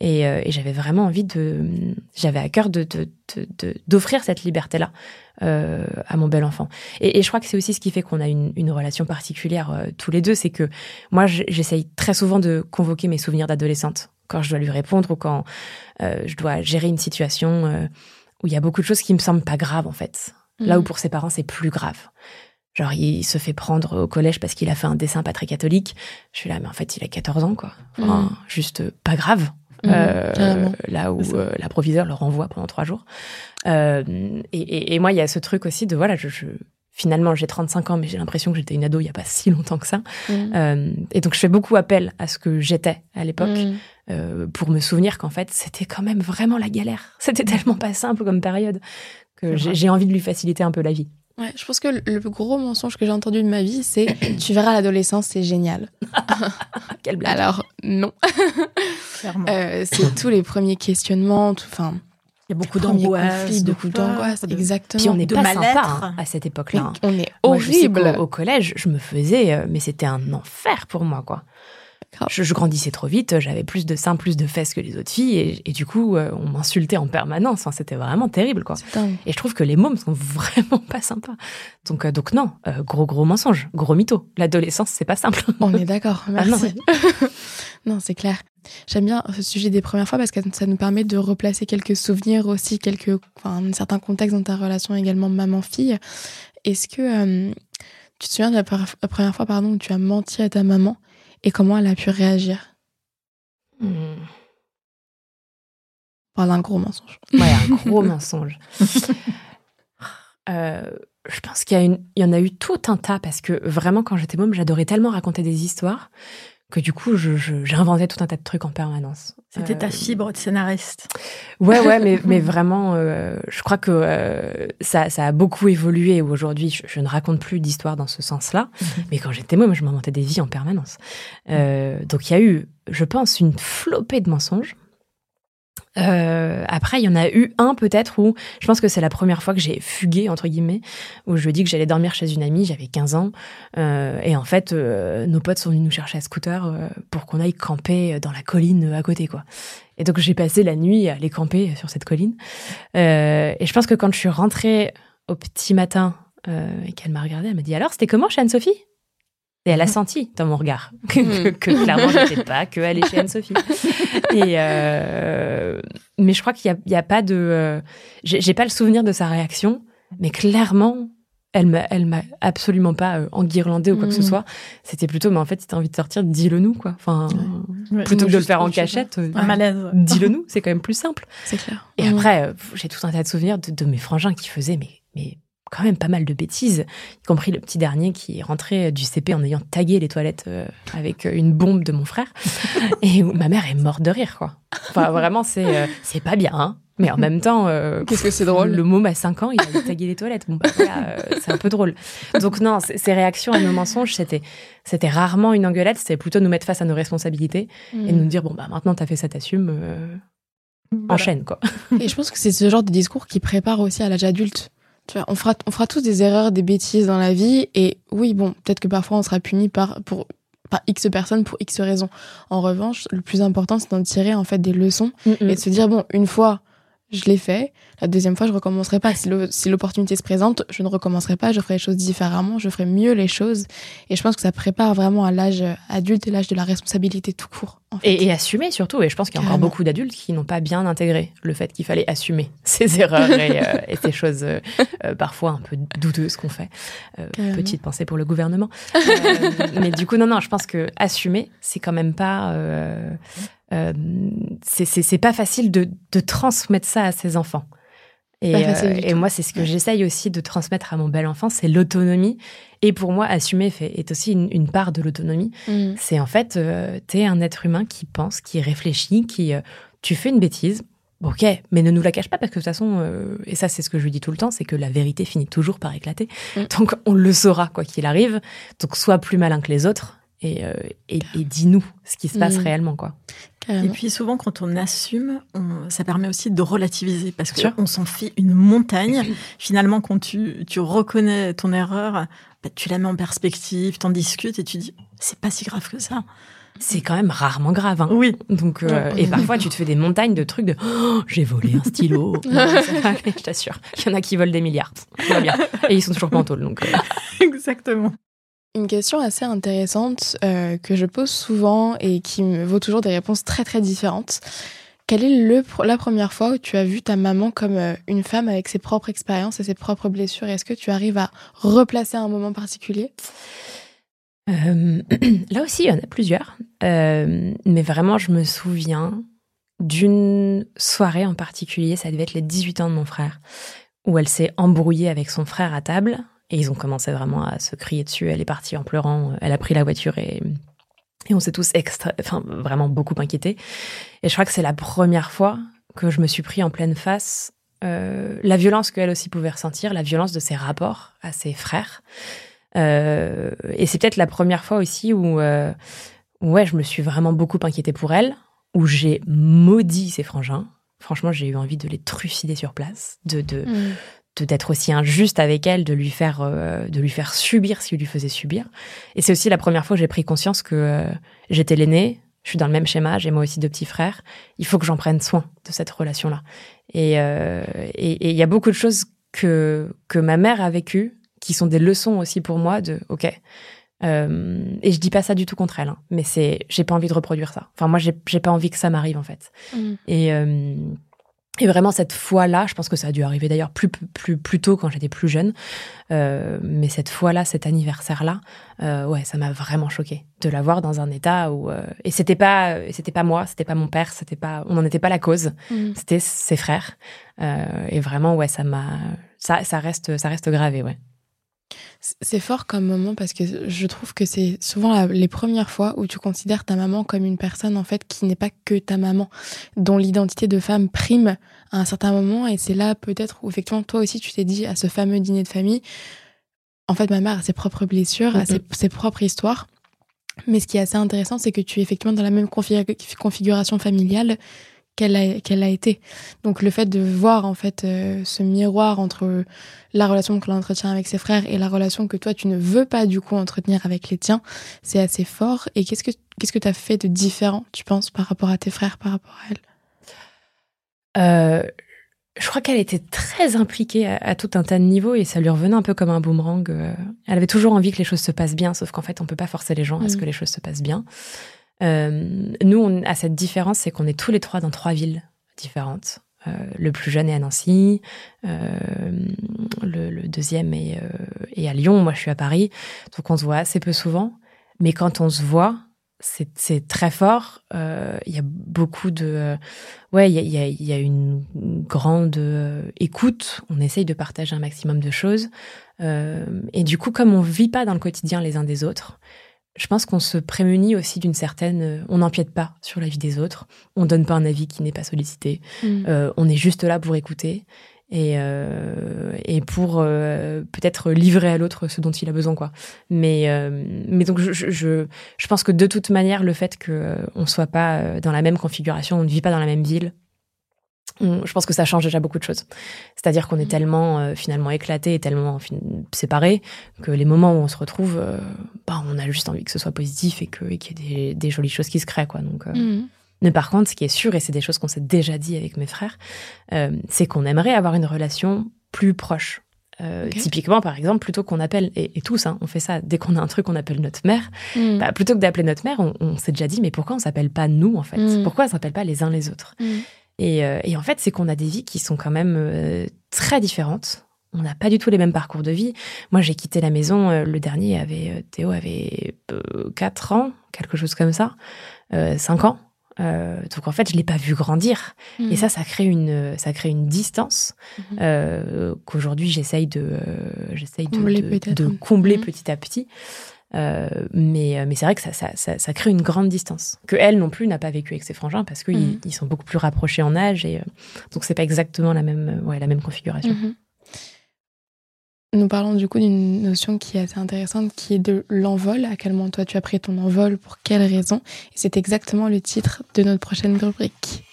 [SPEAKER 1] et, et j'avais vraiment envie de, j'avais à cœur de d'offrir cette liberté là euh, à mon bel enfant. Et, je crois que c'est aussi ce qui fait qu'on a une, une, relation particulière euh, tous les deux, c'est que moi j'essaye très souvent de convoquer mes souvenirs d'adolescente quand je dois lui répondre ou quand euh, je dois gérer une situation euh, où il y a beaucoup de choses qui me semblent pas graves en fait. Là où mm. pour ses parents c'est plus grave. Genre, il se fait prendre au collège parce qu'il a fait un dessin pas très catholique. Je suis là, mais en fait, il a 14 ans, quoi. Enfin, mm. Juste pas grave. Mmh, euh, là où euh, la proviseur le renvoie pendant trois jours. Euh, et, et, moi, il y a ce truc aussi de voilà, je, je finalement j'ai 35 ans, mais j'ai l'impression que j'étais une ado il y a pas si longtemps que ça. Mmh. Euh, et donc je fais beaucoup appel à ce que j'étais à l'époque mmh. euh, pour me souvenir qu'en fait c'était quand même vraiment la galère. C'était tellement pas simple comme période que j'ai envie de lui faciliter un peu la vie.
[SPEAKER 4] Ouais, je pense que le gros mensonge que j'ai entendu de ma vie, c'est tu verras l'adolescence, c'est génial.
[SPEAKER 1] Quelle blague.
[SPEAKER 4] Alors, non. euh, c'est tous les premiers questionnements, enfin.
[SPEAKER 3] Il y a beaucoup d'angoisse,
[SPEAKER 4] beaucoup d'angoisse, exactement.
[SPEAKER 1] Puis on n'est pas sympa hein, à cette époque-là.
[SPEAKER 4] On est horrible.
[SPEAKER 1] au collège, je me faisais, euh, mais c'était un enfer pour moi, quoi. Je, grandissais trop vite, j'avais plus de seins, plus de fesses que les autres filles, et, du coup, euh, on m'insultait en permanence. c'était vraiment terrible, quoi. Et je trouve que les mômes sont vraiment pas sympas. Donc, euh, donc non, euh, gros gros mensonge, gros mytho. L'adolescence, c'est pas simple.
[SPEAKER 4] On est d'accord. Ah merci. non, c'est clair. J'aime bien ce sujet des premières fois parce que ça nous permet de replacer quelques souvenirs aussi, quelques, enfin, un certain contexte dans ta relation également maman-fille. Est-ce que tu te souviens de la, première fois, pardon, où tu as menti à ta maman et comment elle a pu réagir? Hmm. Par un gros mensonge.
[SPEAKER 1] Ouais, un gros mensonge. Euh, je pense qu'il y, y, en a eu tout un tas parce que vraiment, quand j'étais môme, j'adorais tellement raconter des histoires que du coup, j'inventais tout un tas de trucs en permanence.
[SPEAKER 3] C'était ta euh, fibre de scénariste.
[SPEAKER 1] Ouais, ouais, mais, mais vraiment, euh, je crois que euh, ça, ça a beaucoup évolué. Aujourd'hui, je, ne raconte plus d'histoires dans ce sens-là. Mhm. Mais quand j'étais moi, je m'inventais des vies en permanence. donc il y a eu, je pense, une flopée de mensonges. Euh, après, il y en a eu un peut-être où je pense que c'est la première fois que j'ai fugué entre guillemets, où je dis que j'allais dormir chez une amie, j'avais 15 ans, euh, et en fait, euh, nos potes sont venus nous chercher à scooter euh, pour qu'on aille camper dans la colline à côté, quoi. Et donc j'ai passé la nuit à aller camper sur cette colline. Euh, et je pense que quand je suis rentrée au petit matin et qu'elle m'a regardée, elle m'a dit alors c'était comment chez Anne-Sophie? Et elle a senti dans mon regard que, mm. que, clairement, je n'étais pas que aller chez Anne-Sophie. Et euh, mais je crois qu'il n'y a, a, pas de. Euh, j'ai pas le souvenir de sa réaction, mais clairement, elle m'a, elle m'a absolument pas euh, enguirlandé ou quoi que ce mm. soit. C'était plutôt, mais en fait, si t'as envie de sortir, dis-le nous, quoi. Enfin, plutôt que de le faire en cachette, euh, dis-le nous, c'est quand même plus simple.
[SPEAKER 4] C'est clair.
[SPEAKER 1] Et après, j'ai tout un tas de souvenirs de, de mes frangins qui faisaient, mais, mais quand même pas mal de bêtises, y compris le petit dernier qui est rentré du CP en ayant tagué les toilettes euh, avec une bombe de mon frère. et où ma mère est morte de rire, quoi. Enfin, vraiment, c'est euh, c'est pas bien, hein. Mais en même temps, euh,
[SPEAKER 4] qu'est-ce que c'est drôle
[SPEAKER 1] Le môme à 5 ans, il a tagué les toilettes. Bon, bah, voilà, c'est un peu drôle. Donc non, ces réactions à nos mensonges, c'était c'était rarement une engueulade, c'était plutôt nous mettre face à nos responsabilités et
[SPEAKER 4] Mm.
[SPEAKER 1] nous dire bon bah maintenant t'as fait ça, t'assumes, enchaîne quoi.
[SPEAKER 4] Et je pense que c'est ce genre de discours qui prépare aussi à l'âge adulte. Tu vois, on fera, on fera tous des erreurs, des bêtises dans la vie. Et oui, bon, peut-être que parfois on sera puni par, pour, par X personnes pour X raisons. En revanche, le plus important, c'est d'en tirer en fait des leçons et de se dire, bon, une fois, je l'ai fait. La deuxième fois, je recommencerai pas. Si l'opportunité se présente, je ne recommencerai pas. Je ferai les choses différemment. Je ferai mieux les choses. Et je pense que ça prépare vraiment à l'âge adulte et l'âge de la responsabilité tout court. en fait.
[SPEAKER 1] Et, et assumer surtout. Et je pense qu'il y a encore
[SPEAKER 4] Carrément.
[SPEAKER 1] beaucoup d'adultes qui n'ont pas bien intégré le fait qu'il fallait assumer ces erreurs et, euh, et ces choses euh, euh, parfois un peu douteuses qu'on fait. Euh, petite pensée pour le gouvernement. Mais du coup, non, non, je pense que assumer, c'est quand même pas. Euh, c'est- pas facile de, de transmettre ça à ses enfants. Et, euh, et moi, c'est ce que j'essaye aussi de transmettre à mon bel enfant, c'est l'autonomie. Et pour moi, assumer fait, est aussi une, une part de l'autonomie.
[SPEAKER 4] Mm.
[SPEAKER 1] C'est en fait, euh, t'es un être humain qui pense, qui réfléchit, qui. euh, tu fais une bêtise, ok, mais ne nous la cache pas parce que de toute façon, euh, et ça c'est ce que je lui dis tout le temps, c'est que la vérité finit toujours par éclater.
[SPEAKER 4] Mm.
[SPEAKER 1] Donc on le saura quoi qu'il arrive. Donc sois plus malin que les autres et, euh, et, et dis-nous ce qui se passe
[SPEAKER 4] Mm.
[SPEAKER 1] réellement quoi.
[SPEAKER 3] Et puis souvent, quand on assume, on- ça permet aussi de relativiser parce
[SPEAKER 1] Sûr.
[SPEAKER 3] qu'on s'en fait une montagne. Finalement, quand tu, tu reconnais ton erreur, bah, tu la mets en perspective, t'en discutes et tu dis, c'est pas si grave que ça.
[SPEAKER 1] C'est quand même rarement grave. Hein.
[SPEAKER 3] Oui,
[SPEAKER 1] Donc, euh, et parfois, tu te fais des montagnes de trucs de Oh, j'ai volé un stylo. Non, je t'assure. Il y en a qui volent des milliards. Tout va bien. Et ils sont toujours pas en tôle. Donc, euh,
[SPEAKER 3] exactement.
[SPEAKER 4] Une question assez intéressante euh, que je pose souvent et qui me vaut toujours des réponses très très différentes. Quelle est le, la première fois où tu as vu ta maman comme euh, une femme avec ses propres expériences et ses propres blessures? Est-ce que tu arrives à replacer un moment particulier?
[SPEAKER 1] Euh, là aussi, il y en a plusieurs. Mais vraiment, je me souviens d'une soirée en particulier, ça devait être les 18 ans de mon frère, où elle s'est embrouillée avec son frère à table. Et ils ont commencé vraiment à se crier dessus. Elle est partie en pleurant. Elle a pris la voiture et, et on s'est tous enfin, vraiment beaucoup inquiétés. Et je crois que c'est la première fois que je me suis pris en pleine face euh, la violence qu'elle aussi pouvait ressentir, la violence de ses rapports à ses frères. Euh, et c'est peut-être la première fois aussi où, euh, ouais, je me suis vraiment beaucoup inquiétée pour elle, où j'ai maudit ses frangins. Franchement, j'ai eu envie de les trucider sur place, de, de, de- d'être aussi injuste avec elle, de lui faire, euh, de lui faire subir ce qu'il lui faisait subir. Et c'est aussi la première fois que j'ai pris conscience que euh, j'étais l'aînée, je suis dans le même schéma, j'ai moi aussi deux petits frères. Il faut que j'en prenne soin de cette relation-là. Et euh, et- et il y a beaucoup de choses que que ma mère a vécues qui sont des leçons aussi pour moi de ok. Euh, et je dis pas ça du tout contre elle, hein, mais c'est j'ai pas envie de reproduire ça. Enfin moi j'ai pas envie que ça m'arrive en fait. Et, euh, et vraiment, cette fois-là, je pense que ça a dû arriver d'ailleurs plus, plus, plus tôt quand j'étais plus jeune. Euh, mais cette fois-là, cet anniversaire-là, euh, ouais, ça m'a vraiment choqué de la voir dans un état où. euh, et c'était pas, c'était pas moi, c'était pas mon père, c'était pas, on n'en était pas la cause,
[SPEAKER 4] Mm.
[SPEAKER 1] c'était ses frères. Euh, et vraiment, ouais, ça m'a. Ça, ça, reste, ça reste gravé, ouais.
[SPEAKER 4] C'est fort comme moment parce que je trouve que c'est souvent la- les premières fois où tu considères ta maman comme une personne en fait qui n'est pas que ta maman, dont l'identité de femme prime à un certain moment. Et c'est là peut-être où effectivement toi aussi tu t'es dit à ce fameux dîner de famille, en fait ma mère a ses propres blessures, a ses, ses propres histoires, mais ce qui est assez intéressant c'est que tu es effectivement dans la même confi- configuration familiale qu'elle a, qu'elle a été. Donc le fait de voir en fait euh, ce miroir entre la relation que l'on entretient avec ses frères et la relation que toi tu ne veux pas du coup entretenir avec les tiens, c'est assez fort. Et qu'est-ce que qu'est-ce que tu as fait de différent, tu penses, par rapport à tes frères, par rapport à elle?
[SPEAKER 1] Euh, je crois qu'elle était très impliquée à, à tout un tas de niveaux et ça lui revenait un peu comme un boomerang. euh. Elle avait toujours envie que les choses se passent bien, sauf qu'en fait, on peut pas forcer les gens à ce
[SPEAKER 4] Mhm.
[SPEAKER 1] que les choses se passent bien. Euh, nous, on a cette différence, c'est qu'on est tous les trois dans trois villes différentes. Euh, le plus jeune est à Nancy, euh, le, le deuxième est, euh, est à Lyon, moi je suis à Paris. Donc on se voit assez peu souvent. Mais quand on se voit, c'est très fort. Euh, il y a beaucoup de, ouais, il y a, y, y a, une grande écoute. On essaye de partager un maximum de choses. et du coup, comme on vit pas dans le quotidien les uns des autres, je pense qu'on se prémunit aussi d'une certaine. On n'empiète pas sur la vie des autres. On donne pas un avis qui n'est pas sollicité. Mm. on est juste là pour écouter et, euh, et pour euh, peut-être livrer à l'autre ce dont il a besoin quoi mais euh, mais donc je, je, je pense que de toute manière le fait que euh, on soit pas dans la même configuration on ne vit pas dans la même ville je pense que ça change déjà beaucoup de choses. C'est-à-dire qu'on est mmh. tellement finalement éclaté et tellement séparé que les moments où on se retrouve, bah, on a juste envie que ce soit positif et qu'il y ait des, des, jolies choses qui se créent. Quoi. Donc, mmh. Mais par contre, ce qui est sûr, et c'est des choses qu'on s'est déjà dit avec mes frères, euh, c'est qu'on aimerait avoir une relation plus proche. Euh, typiquement, par exemple, plutôt qu'on appelle, et, tous, hein, on fait ça, dès qu'on a un truc, on appelle notre mère, hmm. bah, plutôt que d'appeler notre mère, on, s'est déjà dit, mais pourquoi on s'appelle pas nous, en fait? Pourquoi on s'appelle pas les uns les autres? Euh, et, en fait, c'est qu'on a des vies qui sont quand même très différentes. On n'a pas du tout les mêmes parcours de vie. Moi, j'ai quitté la maison, le dernier avait, Théo avait 4 ans, quelque chose comme ça, 5 ans. Euh, donc en fait, je l'ai pas vu grandir. Et hmm. ça, ça crée une, ça crée une distance hmm. euh, qu'aujourd'hui j'essaye de, euh, j'essaye de, combler, de, combler petit à petit. Euh, mais mais c'est vrai que ça, ça, ça, crée une grande distance que elle non plus n'a pas vécu avec ses frangins parce qu'ils ils sont beaucoup plus rapprochés en âge et donc c'est pas exactement la même, ouais, la même configuration.
[SPEAKER 4] Nous parlons du coup d'une notion qui est assez intéressante, qui est de l'envol. À quel moment toi tu as pris ton envol, pour quelles raisons Et c'est exactement le titre de notre prochaine rubrique.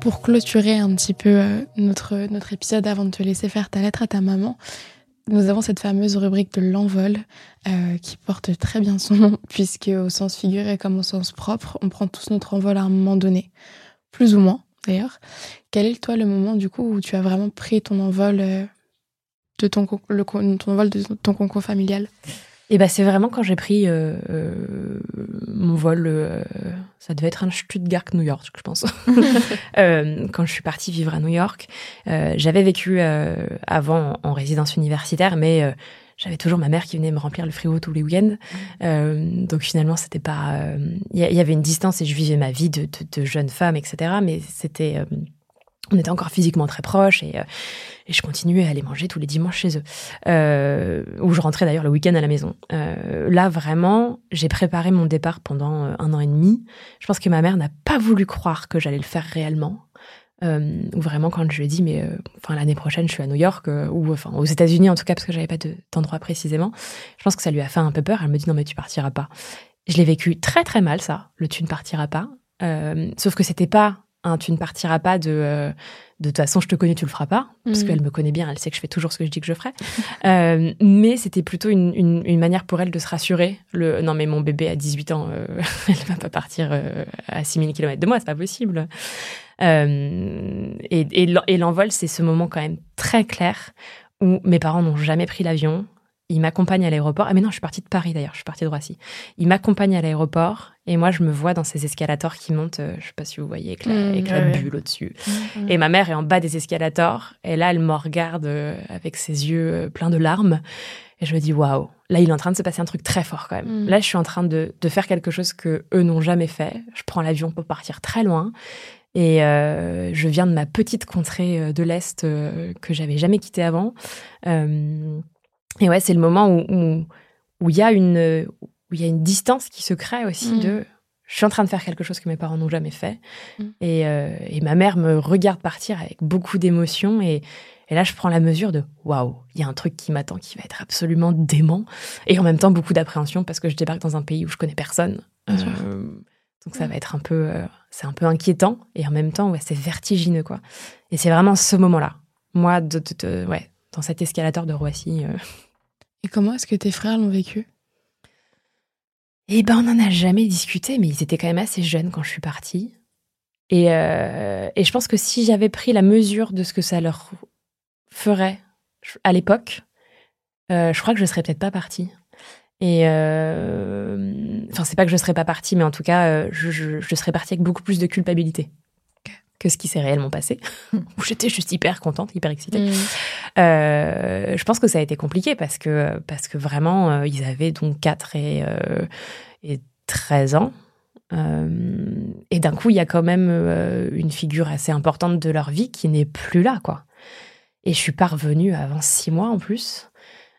[SPEAKER 4] Pour clôturer un petit peu euh, notre, notre épisode avant de te laisser faire ta lettre à ta maman, nous avons cette fameuse rubrique de l'envol euh, qui porte très bien son nom, puisque au sens figuré comme au sens propre, on prend tous notre envol à un moment donné, plus ou moins d'ailleurs. Quel est toi le moment du coup où tu as vraiment pris ton envol euh, de ton, ton envol de ton concours familial?
[SPEAKER 1] Et ben c'est vraiment quand j'ai pris euh, euh, mon vol, ça devait être un Stuttgart New York, je pense. quand je suis partie vivre à New York, j'avais vécu avant en résidence universitaire, mais j'avais toujours ma mère qui venait me remplir le frigo tous les week-ends. Euh, donc finalement, c'était pas. Il y, avait une distance et je vivais ma vie de, de, de jeune femme, etc. Mais c'était. Euh, on était encore physiquement très proches et, euh, et, je continuais à aller manger tous les dimanches chez eux, euh, où je rentrais d'ailleurs le week-end à la maison. Euh, là, vraiment, j'ai préparé mon départ pendant un an et demi. Je pense que ma mère n'a pas voulu croire que j'allais le faire réellement. Ou vraiment quand je lui ai dit mais enfin l'année prochaine je suis à New York ou enfin aux États-Unis en tout cas parce que j'avais pas d'endroit précisément je pense que ça lui a fait un peu peur elle me dit non mais tu partiras pas je l'ai vécu très très mal ça le tu ne partiras pas sauf que c'était pas un tu ne partiras pas de de toute façon, je te connais, tu le feras pas, parce mm. qu'elle me connaît bien, elle sait que je fais toujours ce que je dis que je ferai. euh, mais c'était plutôt une, une, une, manière pour elle de se rassurer. Le non, mais mon bébé a 18 ans, euh, elle va pas partir euh, à 6000 km de moi, c'est pas possible. Euh, et, et l'envol, c'est ce moment quand même très clair où mes parents n'ont jamais pris l'avion. Ils m'accompagnent à l'aéroport. Ah mais non, je suis partie de Paris d'ailleurs, je suis partie de Roissy. Ils m'accompagnent à l'aéroport et moi je me vois dans ces escalators qui montent, euh, je sais pas si vous voyez, avec la, mmh, bulle au-dessus. Mmh, mmh. Et ma mère est en bas des escalators et là elle me regarde euh, avec ses yeux pleins de larmes et je me dis waouh, là il est en train de se passer un truc très fort quand même. Là je suis en train de, de faire quelque chose que eux n'ont jamais fait. Je prends l'avion pour partir très loin et euh, je viens de ma petite contrée euh, de l'Est euh, que j'avais jamais quittée avant. Et ouais, c'est le moment où où il y a une où il y a une distance qui se crée aussi mm. de je suis en train de faire quelque chose que mes parents n'ont jamais fait. Mm. Et, et, ma mère me regarde partir avec beaucoup d'émotion. Et, et, là, je prends la mesure de waouh, il y a un truc qui m'attend qui va être absolument dément. Et en même temps, beaucoup d'appréhension parce que je débarque dans un pays où je connais personne. Donc ça va être un peu, euh, c'est un peu inquiétant et en même temps, ouais, c'est vertigineux quoi. Et c'est vraiment ce moment-là, moi, de, ouais, dans cet escalator de Roissy. Euh.
[SPEAKER 4] Et comment est-ce que tes frères l'ont vécu?
[SPEAKER 1] Eh ben, on n'en a jamais discuté, mais ils étaient quand même assez jeunes quand je suis partie. Et, euh, et je pense que si j'avais pris la mesure de ce que ça leur ferait à l'époque, je crois que je serais peut-être pas partie. Et euh, enfin, c'est pas que je serais pas partie, mais en tout cas, euh, je, je, je serais partie avec beaucoup plus de culpabilité. Que ce qui s'est réellement passé, où j'étais juste hyper contente, hyper excitée. Mmh. Euh, je pense que ça a été compliqué parce que, parce que vraiment, euh, ils avaient donc 4 et, euh, et 13 ans. et d'un coup, il y a quand même une figure assez importante de leur vie qui n'est plus là, quoi. Et je suis pas revenue avant six mois en plus.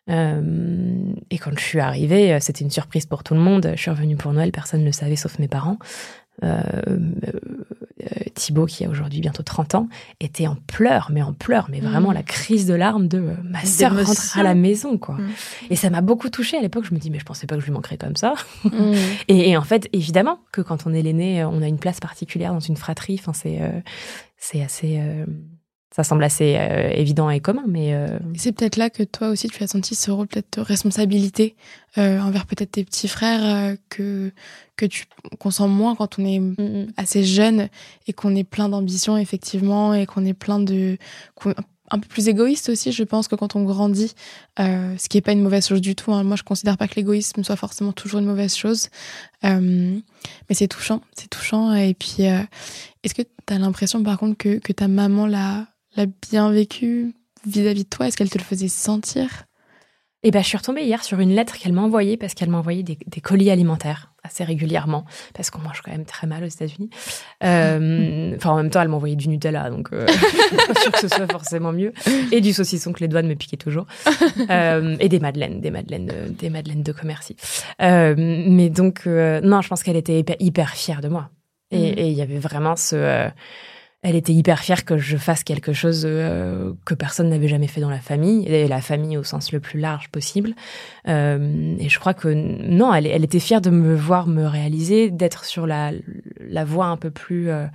[SPEAKER 1] et quand je suis arrivée, c'était une surprise pour tout le monde. Je suis revenue pour Noël, personne ne le savait sauf mes parents. Euh, euh, Thibaut, qui a aujourd'hui bientôt 30 ans, était en pleurs, mais en pleurs, mais vraiment mm. la crise de larmes de euh, ma sœur rentre à la maison, quoi. Mm. Et ça m'a beaucoup touchée à l'époque. Je me dis, mais je pensais pas que je lui manquerais comme ça. Mm. et, en fait, évidemment que quand on est l'aîné, on a une place particulière dans une fratrie. Enfin, c'est c'est assez ça semble assez euh, évident et commun, mais... Euh,
[SPEAKER 4] c'est peut-être là que toi aussi, tu as senti ce rôle peut-être de responsabilité euh, envers peut-être tes petits frères que, que tu qu'on sent moins quand on est mm, mm. assez jeune et qu'on est plein d'ambition, effectivement, et qu'on est plein de... un peu plus égoïste aussi, je pense, que quand on grandit, ce qui n'est pas une mauvaise chose du tout. Hein. Moi, je considère pas que l'égoïsme soit forcément toujours une mauvaise chose. mais c'est touchant, c'est touchant. Et puis, est-ce que tu as l'impression, par contre, que, que ta maman l'a l'a bien vécu vis-à-vis de toi? Est-ce qu'elle te le faisait sentir?
[SPEAKER 1] Eh ben, je suis retombée hier sur une lettre qu'elle m'a envoyée parce qu'elle m'a envoyé des, colis alimentaires assez régulièrement parce qu'on mange quand même très mal aux États-Unis. Euh, enfin, en même temps, elle m'a envoyé du Nutella, donc euh, je suis pas sûre que ce soit forcément mieux. Et du saucisson que les doigts me piquaient toujours. Euh, et des madeleines, des madeleines, des madeleines de commerce. mais donc, non, je pense qu'elle était hyper, fière de moi. Mm. Et il y avait vraiment ce elle était hyper fière que je fasse quelque chose euh, que personne n'avait jamais fait dans la famille, et la famille au sens le plus large possible. Euh, et je crois que non, elle, elle, était fière de me voir me réaliser, d'être sur la, la voie un peu plus euh,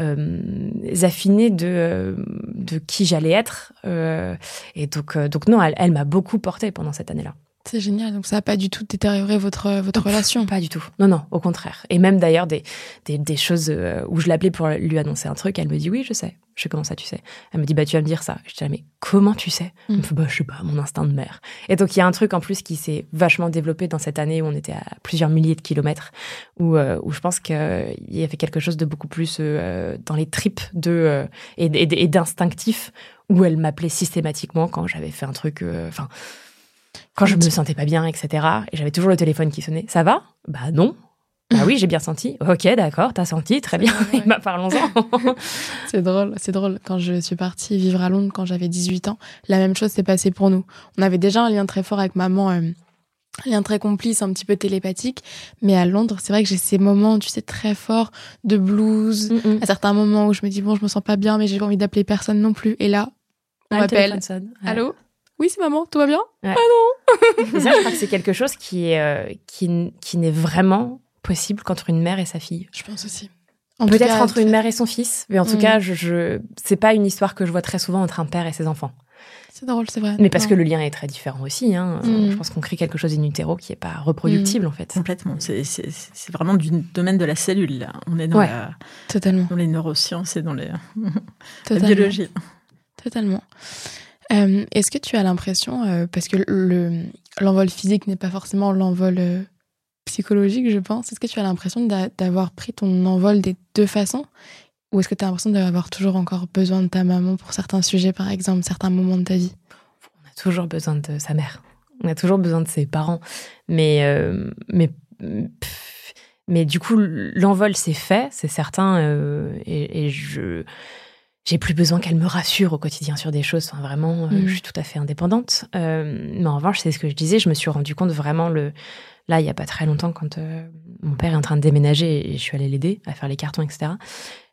[SPEAKER 1] euh affinée de, de qui j'allais être. et donc, donc non, elle, elle m'a beaucoup portée pendant cette année-là.
[SPEAKER 4] C'est génial. Donc ça n'a pas du tout détérioré votre, votre relation
[SPEAKER 1] Pas du tout. Non, non, au contraire. Et même d'ailleurs, des, des, des, choses euh, où je l'appelais pour lui annoncer un truc, elle me dit oui, je sais. Je sais comment ça, tu sais. Elle me dit bah tu vas me dire ça. Je dis ah, mais comment tu sais? Elle me mm. fait bah je sais pas, mon instinct de mère. Et donc il y a un truc en plus qui s'est vachement développé dans cette année où on était à plusieurs milliers de kilomètres, où, euh, où je pense qu'il y avait quelque chose de beaucoup plus euh, dans les tripes de et, et d'instinctif où elle m'appelait systématiquement quand j'avais fait un truc. Enfin quand je me sentais pas bien, etc. Et j'avais toujours le téléphone qui sonnait. Ça va? Bah non. Ah oui, j'ai bien senti. Ok, d'accord, t'as senti, très bien. bah, parlons-en.
[SPEAKER 4] c'est drôle, c'est drôle. Quand je suis partie vivre à Londres quand j'avais 18 ans, la même chose s'est passée pour nous. On avait déjà un lien très fort avec maman, euh, un lien très complice, un petit peu télépathique. Mais à Londres, c'est vrai que j'ai ces moments, tu sais, très forts de blues. À certains moments où je me dis, bon, je me sens pas bien, mais j'ai pas envie d'appeler personne non plus. Et là, on ah, m'appelle. Allô? Oui, c'est maman, tout va bien Ah
[SPEAKER 1] non Ça, je crois que c'est quelque chose qui euh, qui, qui n'est vraiment possible qu'entre une mère et sa fille.
[SPEAKER 4] Je pense aussi.
[SPEAKER 1] Peut-être entre une mère et son fils, mais en tout mm. cas, je, je c'est pas une histoire que je vois très souvent entre un père et ses enfants.
[SPEAKER 4] C'est drôle, c'est vrai.
[SPEAKER 1] Mais parce que le lien est très différent aussi. Hein. Mm. Je pense qu'on crée quelque chose in utero qui est pas reproductible mm. en fait.
[SPEAKER 3] Complètement. C'est vraiment du domaine de la cellule. Là. On est dans, la,
[SPEAKER 4] Totalement.
[SPEAKER 3] dans les neurosciences et dans les, la biologie.
[SPEAKER 4] Totalement. Euh, est-ce que tu as l'impression, euh, parce que l'envol physique n'est pas forcément l'envol euh, psychologique, je pense, est-ce que tu as l'impression d'avoir pris ton envol des deux façons? Ou est-ce que tu as l'impression d'avoir toujours encore besoin de ta maman pour certains sujets, par exemple, certains moments de ta vie?
[SPEAKER 1] On a toujours besoin de sa mère. On a toujours besoin de ses parents. Mais, mais, mais du coup, l'envol, c'est fait, c'est certain. et, et je j'ai plus besoin qu'elle me rassure au quotidien sur des choses. Enfin, vraiment, euh, mm. je suis tout à fait indépendante. Euh, mais en revanche, c'est ce que je disais, je me suis rendu compte vraiment le. Là, il y a pas très longtemps, quand euh, mon père est en train de déménager et je suis allée l'aider à faire les cartons, etc.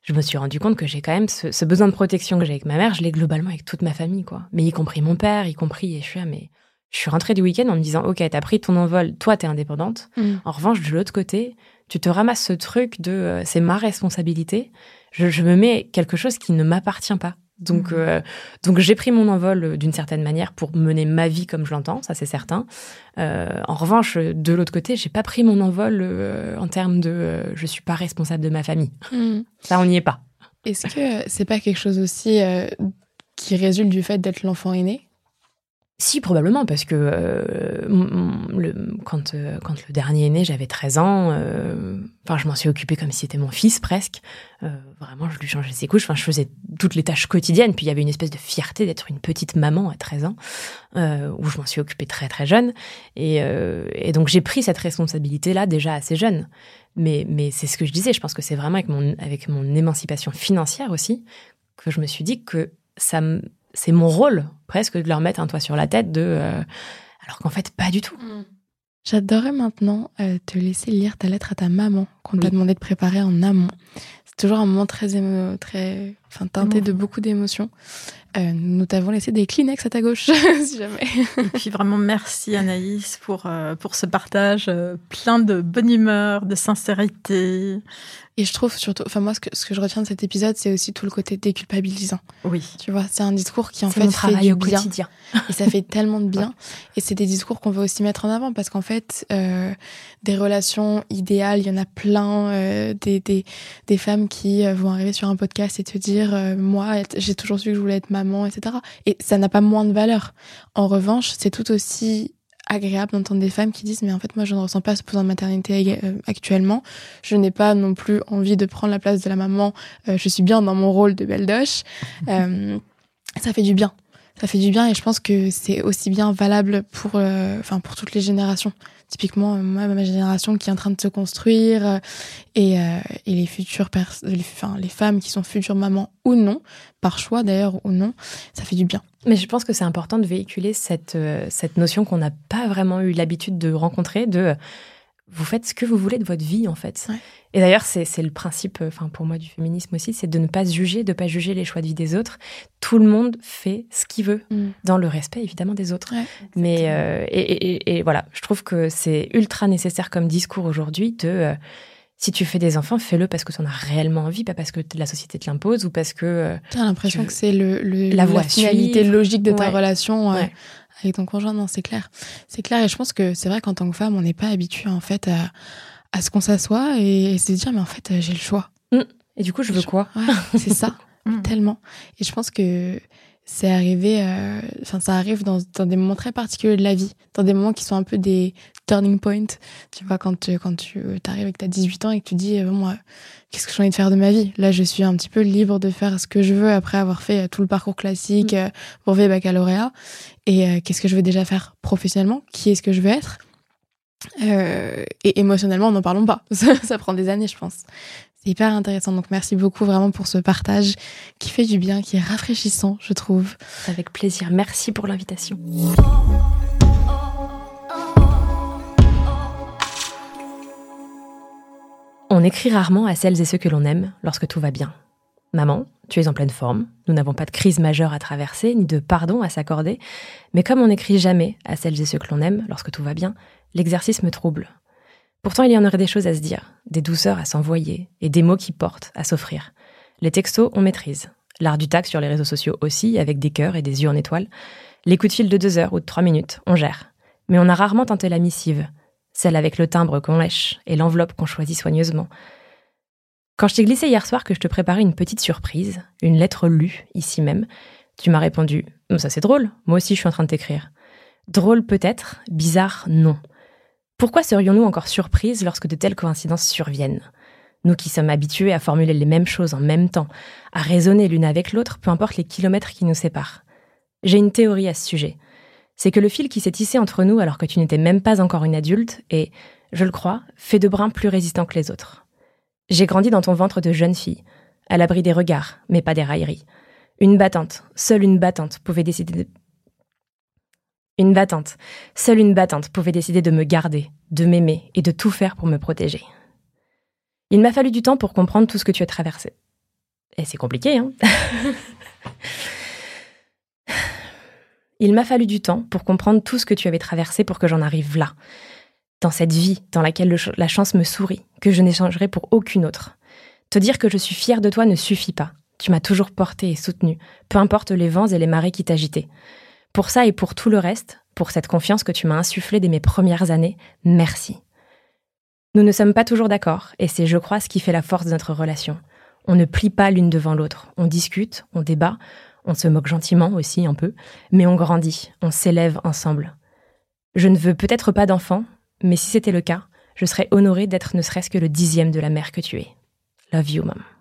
[SPEAKER 1] Je me suis rendu compte que j'ai quand même ce, besoin de protection que j'ai avec ma mère, je l'ai globalement avec toute ma famille, quoi. Mais y compris mon père, y compris, et je suis là, mais je suis rentrée du week-end en me disant, ok, t'as pris ton envol, toi, t'es indépendante. Mm. En revanche, de l'autre côté, tu te ramasses ce truc de, c'est ma responsabilité je, me mets quelque chose qui ne m'appartient pas. Donc, mmh. euh, donc j'ai pris mon envol euh, d'une certaine manière pour mener ma vie comme je l'entends, ça c'est certain. Euh, en revanche, de l'autre côté, j'ai pas pris mon envol en termes de je suis pas responsable de ma famille. Mmh. Ça, on n'y est pas.
[SPEAKER 4] Est-ce que c'est pas quelque chose aussi qui résulte du fait d'être l'enfant aîné?
[SPEAKER 1] Si, probablement, parce que euh, le, quand, euh, quand le dernier est né, j'avais 13 ans. Euh, enfin, je m'en suis occupée comme si c'était mon fils, presque. vraiment, je lui changeais ses couches. Enfin, je faisais toutes les tâches quotidiennes. Puis il y avait une espèce de fierté d'être une petite maman à 13 ans, où je m'en suis occupée très, très jeune. Et, et donc, j'ai pris cette responsabilité-là déjà assez jeune. Mais, mais c'est ce que je disais. Je pense que c'est vraiment avec mon, avec mon émancipation financière aussi que je me suis dit que ça c'est mon rôle presque de leur mettre un toit sur la tête de euh, alors qu'en fait pas du tout. Mm.
[SPEAKER 4] J'adorerais maintenant euh, te laisser lire ta lettre à ta maman qu'on t'a demandé de préparer en amont. C'est toujours un moment très très enfin teinté de beaucoup d'émotions. Euh, nous t'avons laissé des Kleenex à ta gauche, si jamais.
[SPEAKER 3] Et puis vraiment merci Anaïs pour, pour ce partage plein de bonne humeur, de sincérité,
[SPEAKER 4] et je trouve surtout, enfin moi, ce que, ce que je retiens de cet épisode, c'est aussi tout le côté déculpabilisant.
[SPEAKER 3] Oui.
[SPEAKER 4] Tu vois, c'est un discours qui en fait fait du bien. Quotidien. Et ça fait tellement de bien. Et c'est des discours qu'on veut aussi mettre en avant parce qu'en fait, euh, des relations idéales, il y en a plein. Euh, des, des, des femmes qui euh, vont arriver sur un podcast et te dire, euh, moi, j'ai toujours su que je voulais être maman, etc. Et ça n'a pas moins de valeur. En revanche, c'est tout aussi agréable d'entendre des femmes qui disent mais en fait moi je ne ressens pas ce besoin de maternité euh, actuellement je n'ai pas non plus envie de prendre la place de la maman euh, je suis bien dans mon rôle de belle doche ça fait du bien ça fait du bien et je pense que c'est aussi bien valable pour enfin pour toutes les générations. Typiquement moi ma génération qui est en train de se construire et, et les futures les, enfin, les femmes qui sont futures mamans ou non par choix d'ailleurs ou non ça fait du bien.
[SPEAKER 1] Mais je pense que c'est important de véhiculer euh, cette notion qu'on n'a pas vraiment eu l'habitude de rencontrer, de vous faites ce que vous voulez de votre vie, en fait. Et d'ailleurs, c'est le principe, euh, enfin pour moi, du féminisme aussi, c'est de ne pas juger, de ne pas juger les choix de vie des autres. Tout le monde fait ce qu'il veut, mm. dans le respect, évidemment, des autres. Mais, euh, et, et, voilà, je trouve que c'est ultra nécessaire comme discours aujourd'hui de si tu fais des enfants, fais-le parce que tu en as réellement envie, pas parce que la société te l'impose ou parce que. Euh,
[SPEAKER 4] tu as l'impression que c'est le, la, finalité logique de ta relation euh, avec ton conjoint. Non, c'est clair. C'est clair. Et je pense que c'est vrai qu'en tant que femme, on n'est pas habitué en fait à, à ce qu'on s'assoit et, se dire, mais en fait, j'ai le choix.
[SPEAKER 1] Mmh. Et du coup, je veux quoi?
[SPEAKER 4] C'est ça, mmh. tellement. Et je pense que c'est arrivé, euh, enfin ça arrive dans, dans, des moments très particuliers de la vie, dans des moments qui sont un peu des turning points. Tu vois, quand tu, quand tu arrives et que tu as 18 ans et que tu dis, bon, moi, qu'est-ce que j'ai envie de faire de ma vie? Là, je suis un petit peu libre de faire ce que je veux après avoir fait tout le parcours classique, mm. euh, brevet, baccalauréat. Et euh, qu'est-ce que je veux déjà faire professionnellement? Qui est-ce que je veux être? Euh, et émotionnellement, n'en parlons pas. ça prend des années, je pense. C'est hyper intéressant. Donc, merci beaucoup vraiment pour ce partage qui fait du bien, qui est rafraîchissant, je trouve.
[SPEAKER 1] Avec plaisir. Merci pour l'invitation. On écrit rarement à celles et ceux que l'on aime lorsque tout va bien. Maman, tu es en pleine forme, nous n'avons pas de crise majeure à traverser, ni de pardon à s'accorder, mais comme on n'écrit jamais à celles et ceux que l'on aime lorsque tout va bien, l'exercice me trouble. Pourtant, il y en aurait des choses à se dire, des douceurs à s'envoyer, et des mots qui portent à s'offrir. Les textos, on maîtrise. L'art du tac sur les réseaux sociaux aussi, avec des cœurs et des yeux en étoiles. Les coups de fil de deux heures ou de trois minutes, on gère. Mais on a rarement tenté la missive, celle avec le timbre qu'on lèche et l'enveloppe qu'on choisit soigneusement. Quand je t'ai glissé hier soir que je te préparais une petite surprise, une lettre lue, ici même, tu m'as répondu Ça c'est drôle, moi aussi je suis en train de t'écrire. Drôle peut-être, bizarre non. Pourquoi serions-nous encore surprises lorsque de telles coïncidences surviennent? Nous qui sommes habitués à formuler les mêmes choses en même temps, à raisonner l'une avec l'autre, peu importe les kilomètres qui nous séparent. J'ai une théorie à ce sujet. C'est que le fil qui s'est tissé entre nous alors que tu n'étais même pas encore une adulte est, je le crois, fait de brins plus résistants que les autres. J'ai grandi dans ton ventre de jeune fille, à l'abri des regards, mais pas des railleries. Une battante, seule une battante pouvait décider de une battante. Seule une battante pouvait décider de me garder, de m'aimer et de tout faire pour me protéger. Il m'a fallu du temps pour comprendre tout ce que tu as traversé. Et c'est compliqué, hein Il m'a fallu du temps pour comprendre tout ce que tu avais traversé pour que j'en arrive là. Dans cette vie dans laquelle la chance me sourit, que je n'échangerai pour aucune autre. Te dire que je suis fière de toi ne suffit pas. Tu m'as toujours porté et soutenu, peu importe les vents et les marées qui t'agitaient. Pour ça et pour tout le reste, pour cette confiance que tu m'as insufflée dès mes premières années, merci. Nous ne sommes pas toujours d'accord, et c'est, je crois, ce qui fait la force de notre relation. On ne plie pas l'une devant l'autre, on discute, on débat, On se moque gentiment aussi un peu, mais on grandit, on s'élève ensemble. Je ne veux peut-être pas d'enfant, mais si c'était le cas, je serais honorée d'être ne serait-ce que le dixième de la mère que tu es. Love you, maman.